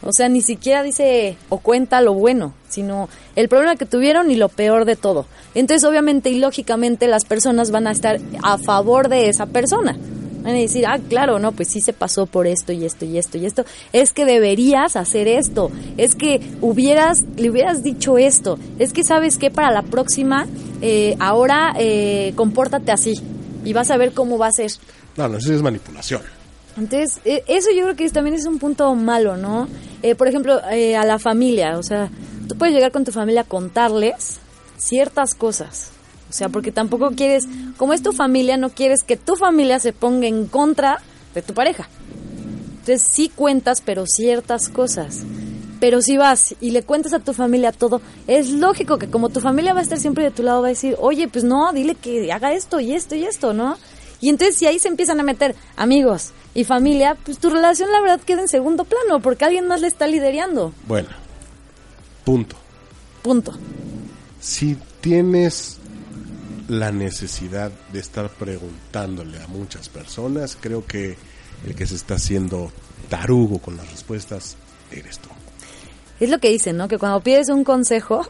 Speaker 2: O sea, ni siquiera dice o cuenta lo bueno, sino el problema que tuvieron y lo peor de todo. Entonces, obviamente y lógicamente, las personas van a estar a favor de esa persona. Van a decir, ah, claro, no, pues sí se pasó por esto y esto y esto y esto. Es que deberías hacer esto. Es que hubieras, le hubieras dicho esto. Es que sabes que para la próxima, eh, ahora eh, compórtate así. Y vas a ver cómo va a ser.
Speaker 4: no, no, eso es manipulación.
Speaker 2: Entonces, eh, eso yo creo que también es un punto malo, ¿no? Eh, por ejemplo, eh, a la familia, o sea, tú puedes llegar con tu familia a contarles ciertas cosas. O sea, porque tampoco quieres, como es tu familia, no quieres que tu familia se ponga en contra de tu pareja. Entonces sí cuentas, pero ciertas cosas. Pero si vas y le cuentas a tu familia todo, es lógico que como tu familia va a estar siempre de tu lado, va a decir, oye, pues no, dile que haga esto y esto y esto, ¿no? Y entonces si ahí se empiezan a meter amigos y familia, pues tu relación la verdad queda en segundo plano, porque alguien más le está liderando.
Speaker 4: Bueno, punto.
Speaker 2: Punto.
Speaker 4: Si tienes la necesidad de estar preguntándole a muchas personas, creo que el que se está haciendo tarugo con las respuestas eres tú.
Speaker 2: Es lo que dicen, ¿no? Que cuando pides un consejo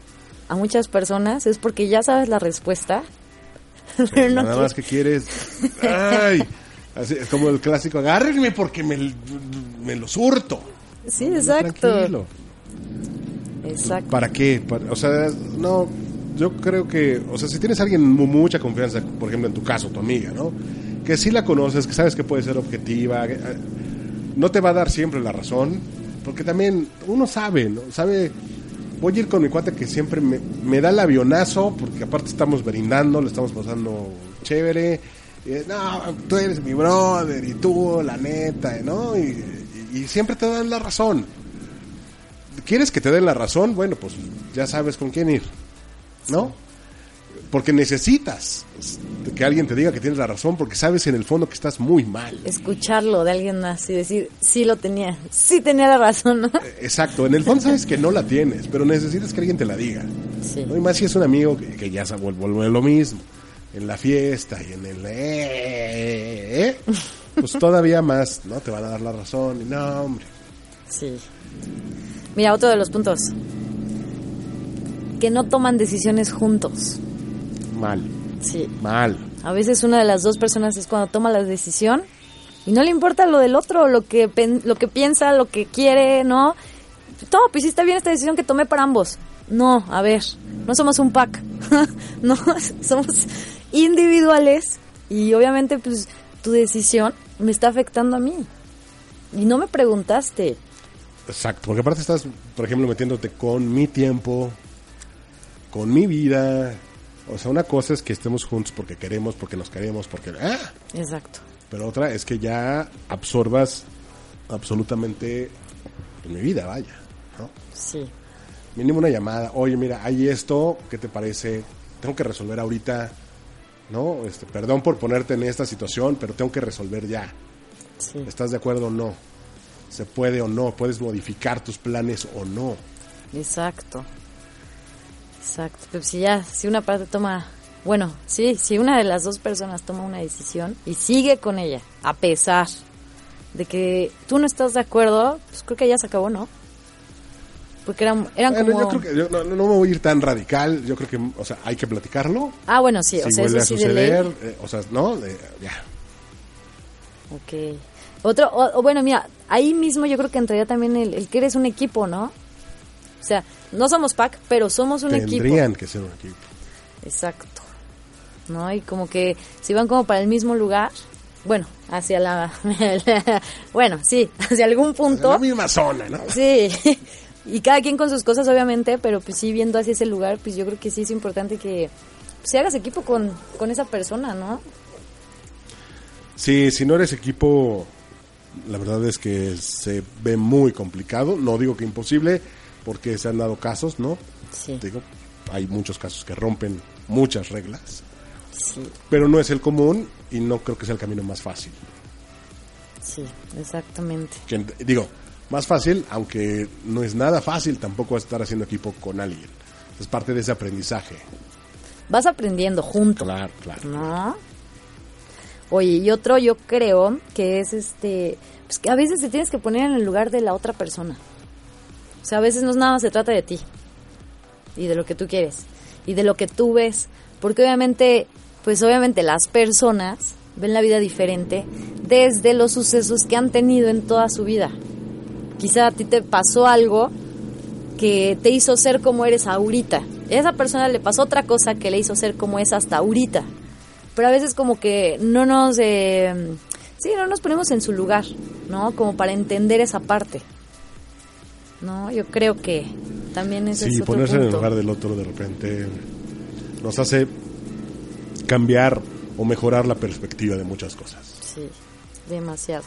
Speaker 2: a muchas personas es porque ya sabes la respuesta. Pero no
Speaker 4: Nada más que quieres. ¡Ay! Así, es como el clásico, agárrenme porque me, me lo surto.
Speaker 2: Sí,
Speaker 4: No,
Speaker 2: exacto.
Speaker 4: tranquilo.
Speaker 2: Exacto.
Speaker 4: ¿Para qué? Para- o sea, no, yo creo que, o sea, si tienes a alguien mu- mucha confianza, por ejemplo, en tu caso, tu amiga, ¿no? Que sí la conoces, que sabes que puede ser objetiva, que, eh, no te va a dar siempre la razón, porque también uno sabe, ¿no? Sabe, voy a ir con mi cuate que siempre me, me da el avionazo, porque aparte estamos brindando, le estamos pasando chévere, no, tú eres mi brother, y tú, la neta, ¿no? Y siempre te dan la razón. ¿Quieres que te den la razón? Bueno, pues ya sabes con quién ir, ¿no? Porque necesitas que alguien te diga que tienes la razón, porque sabes en el fondo que estás muy mal.
Speaker 2: Escucharlo de alguien más y decir, sí lo tenía, sí tenía la razón, ¿no?
Speaker 4: Exacto, en el fondo sabes que no la tienes, pero necesitas que alguien te la diga.
Speaker 2: Sí.
Speaker 4: ¿no? Y más si es un amigo que, que ya se vuelve, lo mismo, en la fiesta y en el... eh, eh, eh, pues todavía más, ¿no? Te van a dar la razón. Y no, hombre.
Speaker 2: Sí. Mira, otro de los puntos. Que no toman decisiones juntos.
Speaker 4: Mal,
Speaker 2: Sí.
Speaker 4: mal.
Speaker 2: A veces una de las dos personas es cuando toma la decisión y no le importa lo del otro, lo que, lo que piensa, lo que quiere, ¿no? No, pues sí está bien esta decisión que tomé para ambos. No, a ver, no somos un pack. no, somos individuales y obviamente pues tu decisión me está afectando a mí. Y no me preguntaste.
Speaker 4: Exacto, porque aparte estás, por ejemplo, metiéndote con mi tiempo, con mi vida. O sea, una cosa es que estemos juntos porque queremos, porque nos queremos, porque... ¡Ah!
Speaker 2: Exacto.
Speaker 4: Pero otra es que ya absorbas absolutamente en mi vida, vaya. ¿no?
Speaker 2: Sí.
Speaker 4: Mínimo una llamada. Oye, mira, hay esto, ¿qué te parece? Tengo que resolver ahorita. ¿No? Este, perdón por ponerte en esta situación, pero tengo que resolver ya.
Speaker 2: Sí.
Speaker 4: ¿Estás de acuerdo o no? ¿Se puede o no? ¿Puedes modificar tus planes o no?
Speaker 2: Exacto. Exacto. Pero si ya, si una parte toma, bueno, sí, si una de las dos personas toma una decisión y sigue con ella, a pesar de que tú no estás de acuerdo, pues creo que ya se acabó, ¿no? Porque eran, eran
Speaker 4: Bueno,
Speaker 2: como...
Speaker 4: yo creo que yo no, no me voy a ir tan radical. Yo creo que, o sea, hay que platicarlo.
Speaker 2: Ah, bueno, sí, o
Speaker 4: si
Speaker 2: sea,
Speaker 4: vuelve
Speaker 2: eso
Speaker 4: a
Speaker 2: sí
Speaker 4: suceder, eh, o sea, no, ya.
Speaker 2: Ok. Otro, o, o bueno, mira, ahí mismo yo creo que entraría también el, el que eres un equipo, ¿no? O sea, no somos pack, pero somos un equipo.
Speaker 4: Tendrían que ser un equipo.
Speaker 2: Exacto. ¿No? Y como que si van como para el mismo lugar, bueno, hacia la... bueno, sí, hacia algún punto.
Speaker 4: la misma zona, ¿no?
Speaker 2: Sí. Y cada quien con sus cosas, obviamente, pero pues sí, viendo hacia ese lugar, pues yo creo que sí es importante que pues, hagas equipo con, con esa persona, ¿no?
Speaker 4: Sí, si no eres equipo, la verdad es que se ve muy complicado. No digo que imposible, porque se han dado casos, ¿no?
Speaker 2: Sí.
Speaker 4: Digo, hay muchos casos que rompen muchas reglas,
Speaker 2: Sí,
Speaker 4: pero no es el común y no creo que sea el camino más fácil.
Speaker 2: sí, exactamente.
Speaker 4: Que, digo, más fácil, aunque no es nada fácil tampoco estar haciendo equipo con alguien. Es parte de ese aprendizaje.
Speaker 2: Vas aprendiendo junto.
Speaker 4: Claro, claro.
Speaker 2: ¿No? Oye, y otro yo creo que es este, pues que a veces te tienes que poner en el lugar de la otra persona. O sea, a veces no nada más se trata de ti y de lo que tú quieres y de lo que tú ves, porque obviamente, pues obviamente las personas ven la vida diferente desde los sucesos que han tenido en toda su vida. Quizá a ti te pasó algo que te hizo ser como eres ahorita. A esa persona le pasó otra cosa que le hizo ser como es hasta ahorita. Pero a veces como que no nos... eh, sí, no nos ponemos en su lugar, ¿no? Como para entender esa parte. ¿No? Yo creo que también ese
Speaker 4: Sí,
Speaker 2: es otro
Speaker 4: ponerse en el lugar del otro de repente nos hace cambiar o mejorar la perspectiva de muchas cosas.
Speaker 2: Sí, demasiado.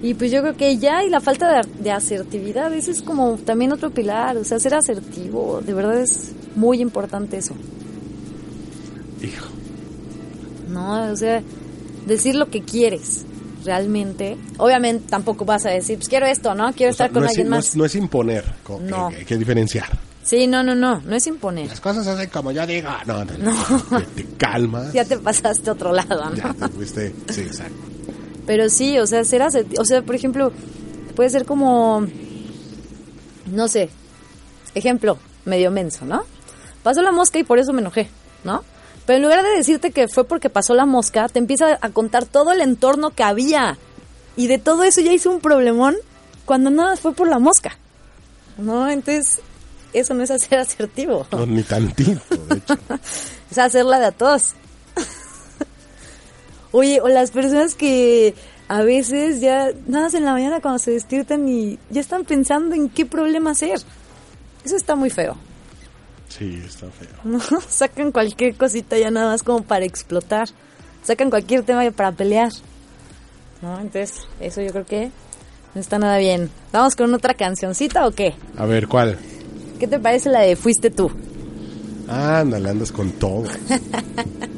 Speaker 2: Y pues yo creo que ya y la falta de, de asertividad, ese es como también otro pilar, o sea, ser asertivo, de verdad es muy importante eso.
Speaker 4: Hijo,
Speaker 2: ¿no? O sea, decir lo que quieres realmente. Obviamente tampoco vas a decir, pues quiero esto, ¿no? Quiero
Speaker 4: o sea,
Speaker 2: estar con
Speaker 4: no, es,
Speaker 2: alguien
Speaker 4: no
Speaker 2: más.
Speaker 4: es- no es imponer,
Speaker 2: No.
Speaker 4: hay que diferenciar.
Speaker 2: Sí, no, no, no, no es imponer.
Speaker 4: Las cosas se hacen como yo digo. No, no, no. Te, te calmas.
Speaker 2: Ya te pasaste a otro lado, ¿no?
Speaker 4: Ya te fuiste. Sí, exacto.
Speaker 2: Pero sí, o sea, ser aserti- O sea, por ejemplo, puede ser como. No sé. Ejemplo, medio menso, ¿no? Pasó la mosca y por eso me enojé, ¿no? Pero en lugar de decirte que fue porque pasó la mosca, te empieza a contar todo el entorno que había. Y de todo eso ya hizo un problemón cuando nada fue por la mosca. ¿No? Entonces, eso no es hacer asertivo.
Speaker 4: No, ni tantito, de hecho.
Speaker 2: Es hacerla de a todos. Oye, o las personas que a veces ya nada más en la mañana cuando se despiertan y ya están pensando en qué problema hacer. Eso está muy feo.
Speaker 4: Sí, está feo.
Speaker 2: ¿no? Sacan cualquier cosita ya nada más como para explotar. Sacan cualquier tema para pelear. ¿No? Entonces, eso yo creo que no está nada bien. ¿Vamos con otra cancioncita o qué?
Speaker 4: A ver, ¿cuál?
Speaker 2: ¿Qué te parece la de Fuiste tú?
Speaker 4: Ándale, andas con todo.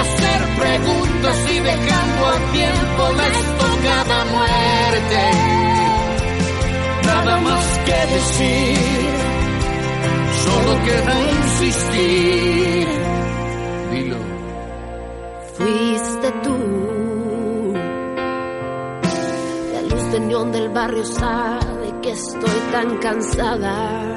Speaker 3: Hacer preguntas y dejando al tiempo la estocada muerte. Nada más que decir, solo queda insistir. Dilo.
Speaker 5: Fuiste tú. La luz de neón del barrio sabe que estoy tan cansada.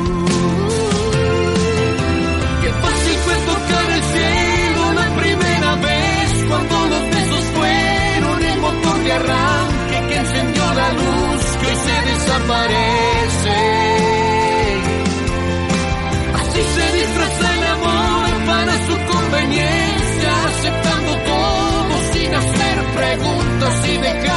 Speaker 3: Desaparece. Así se disfraza el amor para su conveniencia, aceptando todo sin hacer preguntas y dejando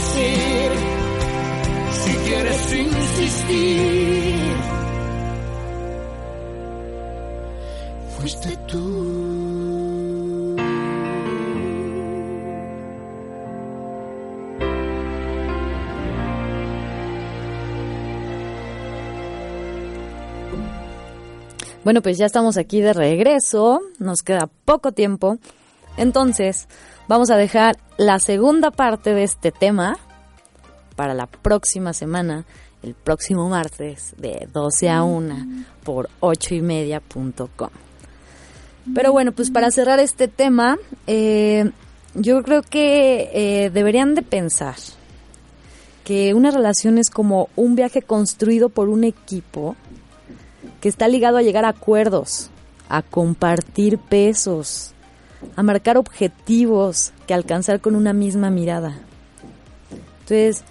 Speaker 3: si quieres insistir, fuiste tú.
Speaker 2: Bueno, pues ya estamos aquí de regreso, nos queda poco tiempo, entonces vamos a dejar la segunda parte de este tema para la próxima semana, el próximo martes de 12 a 1 por 8 y media.com. Pero bueno, pues para cerrar este tema, eh, yo creo que eh, deberían de pensar que una relación es como un viaje construido por un equipo que está ligado a llegar a acuerdos, a compartir pesos, a marcar objetivos que alcanzar con una misma mirada. Entonces,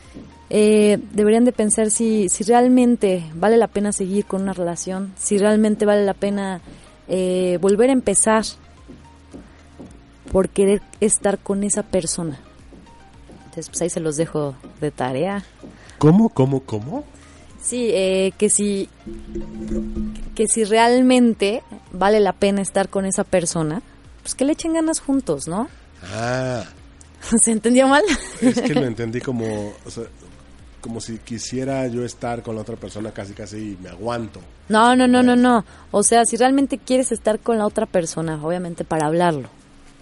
Speaker 2: eh, deberían de pensar si, si realmente vale la pena seguir con una relación, si realmente vale la pena eh, volver a empezar por querer estar con esa persona. Entonces, pues ahí se los dejo de tarea.
Speaker 4: ¿Cómo, cómo, cómo?
Speaker 2: Sí, eh, que si que si realmente vale la pena estar con esa persona, pues que le echen ganas juntos, ¿no?
Speaker 4: Ah,
Speaker 2: ¿Se entendió mal?
Speaker 4: es que lo entendí como, o sea, como si quisiera yo estar con la otra persona casi casi y me aguanto.
Speaker 2: No, no, no, no, no. O sea, si realmente quieres estar con la otra persona, obviamente para hablarlo,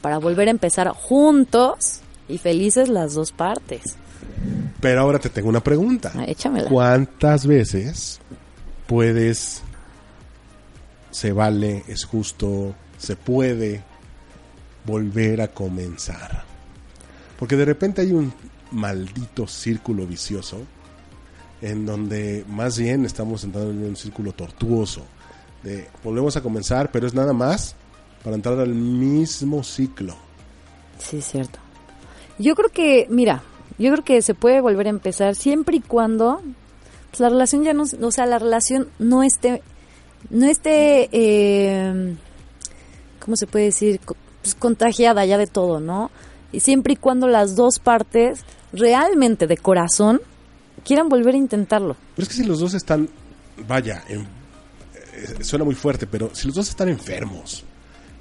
Speaker 2: para volver a empezar juntos y felices las dos partes.
Speaker 4: Pero ahora te tengo una pregunta.
Speaker 2: Ah, Échamela.
Speaker 4: ¿Cuántas veces puedes se vale, es justo, se puede volver a comenzar. Porque de repente hay un maldito círculo vicioso en donde más bien estamos entrando en un círculo tortuoso. De volvemos a comenzar, pero es nada más para entrar al mismo ciclo.
Speaker 2: Sí, cierto. Yo creo que, mira, yo creo que se puede volver a empezar siempre y cuando la relación ya no, o sea, la relación no esté, no esté, eh, ¿cómo se puede decir? Pues contagiada ya de todo, ¿no? Y siempre y cuando las dos partes realmente de corazón quieran volver a intentarlo.
Speaker 4: Pero es que si los dos están, vaya, en- eh, suena muy fuerte, pero si los dos están enfermos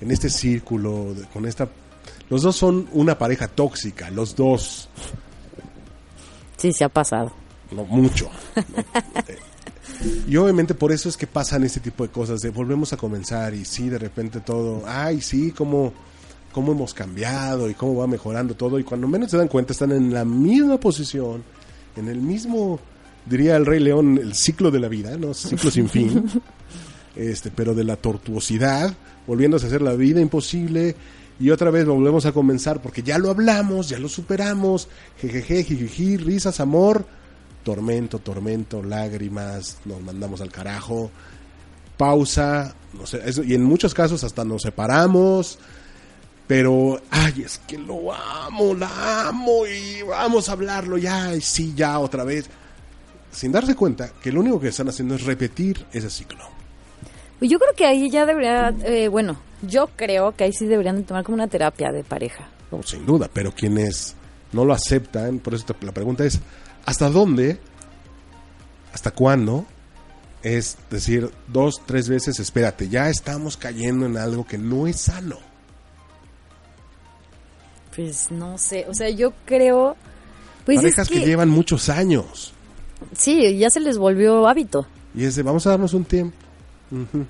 Speaker 4: en este círculo, de- con esta... Los dos son una pareja tóxica, los dos,
Speaker 2: Sí, se ha pasado.
Speaker 4: no mucho. y obviamente por eso es que pasan este tipo de cosas, de volvemos a comenzar y sí, de repente todo, ay, sí, cómo, cómo hemos cambiado y cómo va mejorando todo y cuando menos se dan cuenta están en la misma posición, en el mismo, diría el Rey León, el ciclo de la vida, ¿no? Ciclo sin fin, este, pero de la tortuosidad, volviéndose a hacer la vida imposible y otra vez volvemos a comenzar porque ya lo hablamos, ya lo superamos, jejeje, jijiji, risas, amor, tormento, tormento, lágrimas, nos mandamos al carajo, pausa, no sé, eso, y en muchos casos hasta nos separamos, pero, ay, es que lo amo, la amo y vamos a hablarlo ya, y sí, ya otra vez, sin darse cuenta que lo único que están haciendo es repetir ese ciclo.
Speaker 2: Pues Yo creo que ahí ya debería, eh, bueno, yo creo que ahí sí deberían de tomar como una terapia de pareja.
Speaker 4: No, sin duda, pero quienes no lo aceptan, por eso te- la pregunta es, ¿hasta dónde, hasta cuándo es decir dos, tres veces, espérate, ya estamos cayendo en algo que no es sano?
Speaker 2: Pues no sé, o sea, yo creo, pues
Speaker 4: Parejas
Speaker 2: es
Speaker 4: que...
Speaker 2: que,
Speaker 4: llevan muchos años
Speaker 2: sí, ya se les volvió hábito.
Speaker 4: y es de, vamos a darnos un tiempo.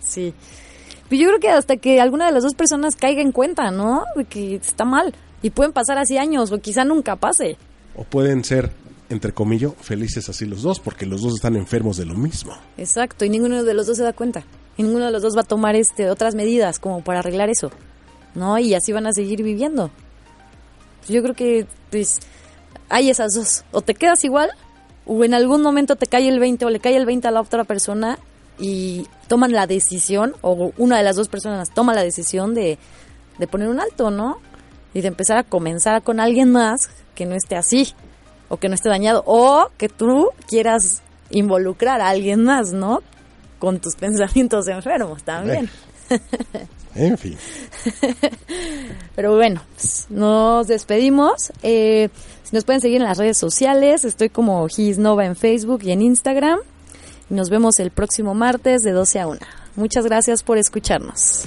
Speaker 2: Sí. Pues yo creo que hasta que alguna de las dos personas caiga en cuenta, ¿no? De que está mal. Y pueden pasar así años, o quizá nunca pase.
Speaker 4: O pueden ser, entre comillas, felices así los dos, porque los dos están enfermos de lo mismo.
Speaker 2: Exacto, y ninguno de los dos se da cuenta. Y ninguno de los dos va a tomar este otras medidas como para arreglar eso. ¿No? Y así van a seguir viviendo. Yo creo que, pues, hay esas dos. O te quedas igual, o en algún momento te cae el 20 o le cae el 20 a la otra persona y toman la decisión, o una de las dos personas toma la decisión de, de poner un alto, ¿no? Y de empezar a comenzar con alguien más que no esté así, o que no esté dañado, o que tú quieras involucrar a alguien más, ¿no? Con tus pensamientos enfermos también.
Speaker 4: En fin.
Speaker 2: Pero bueno, pues, nos despedimos. Eh, si nos pueden seguir en las redes sociales, estoy como Gisnova en Facebook y en Instagram. Nos vemos el próximo martes de 12 a 1. Muchas gracias por escucharnos.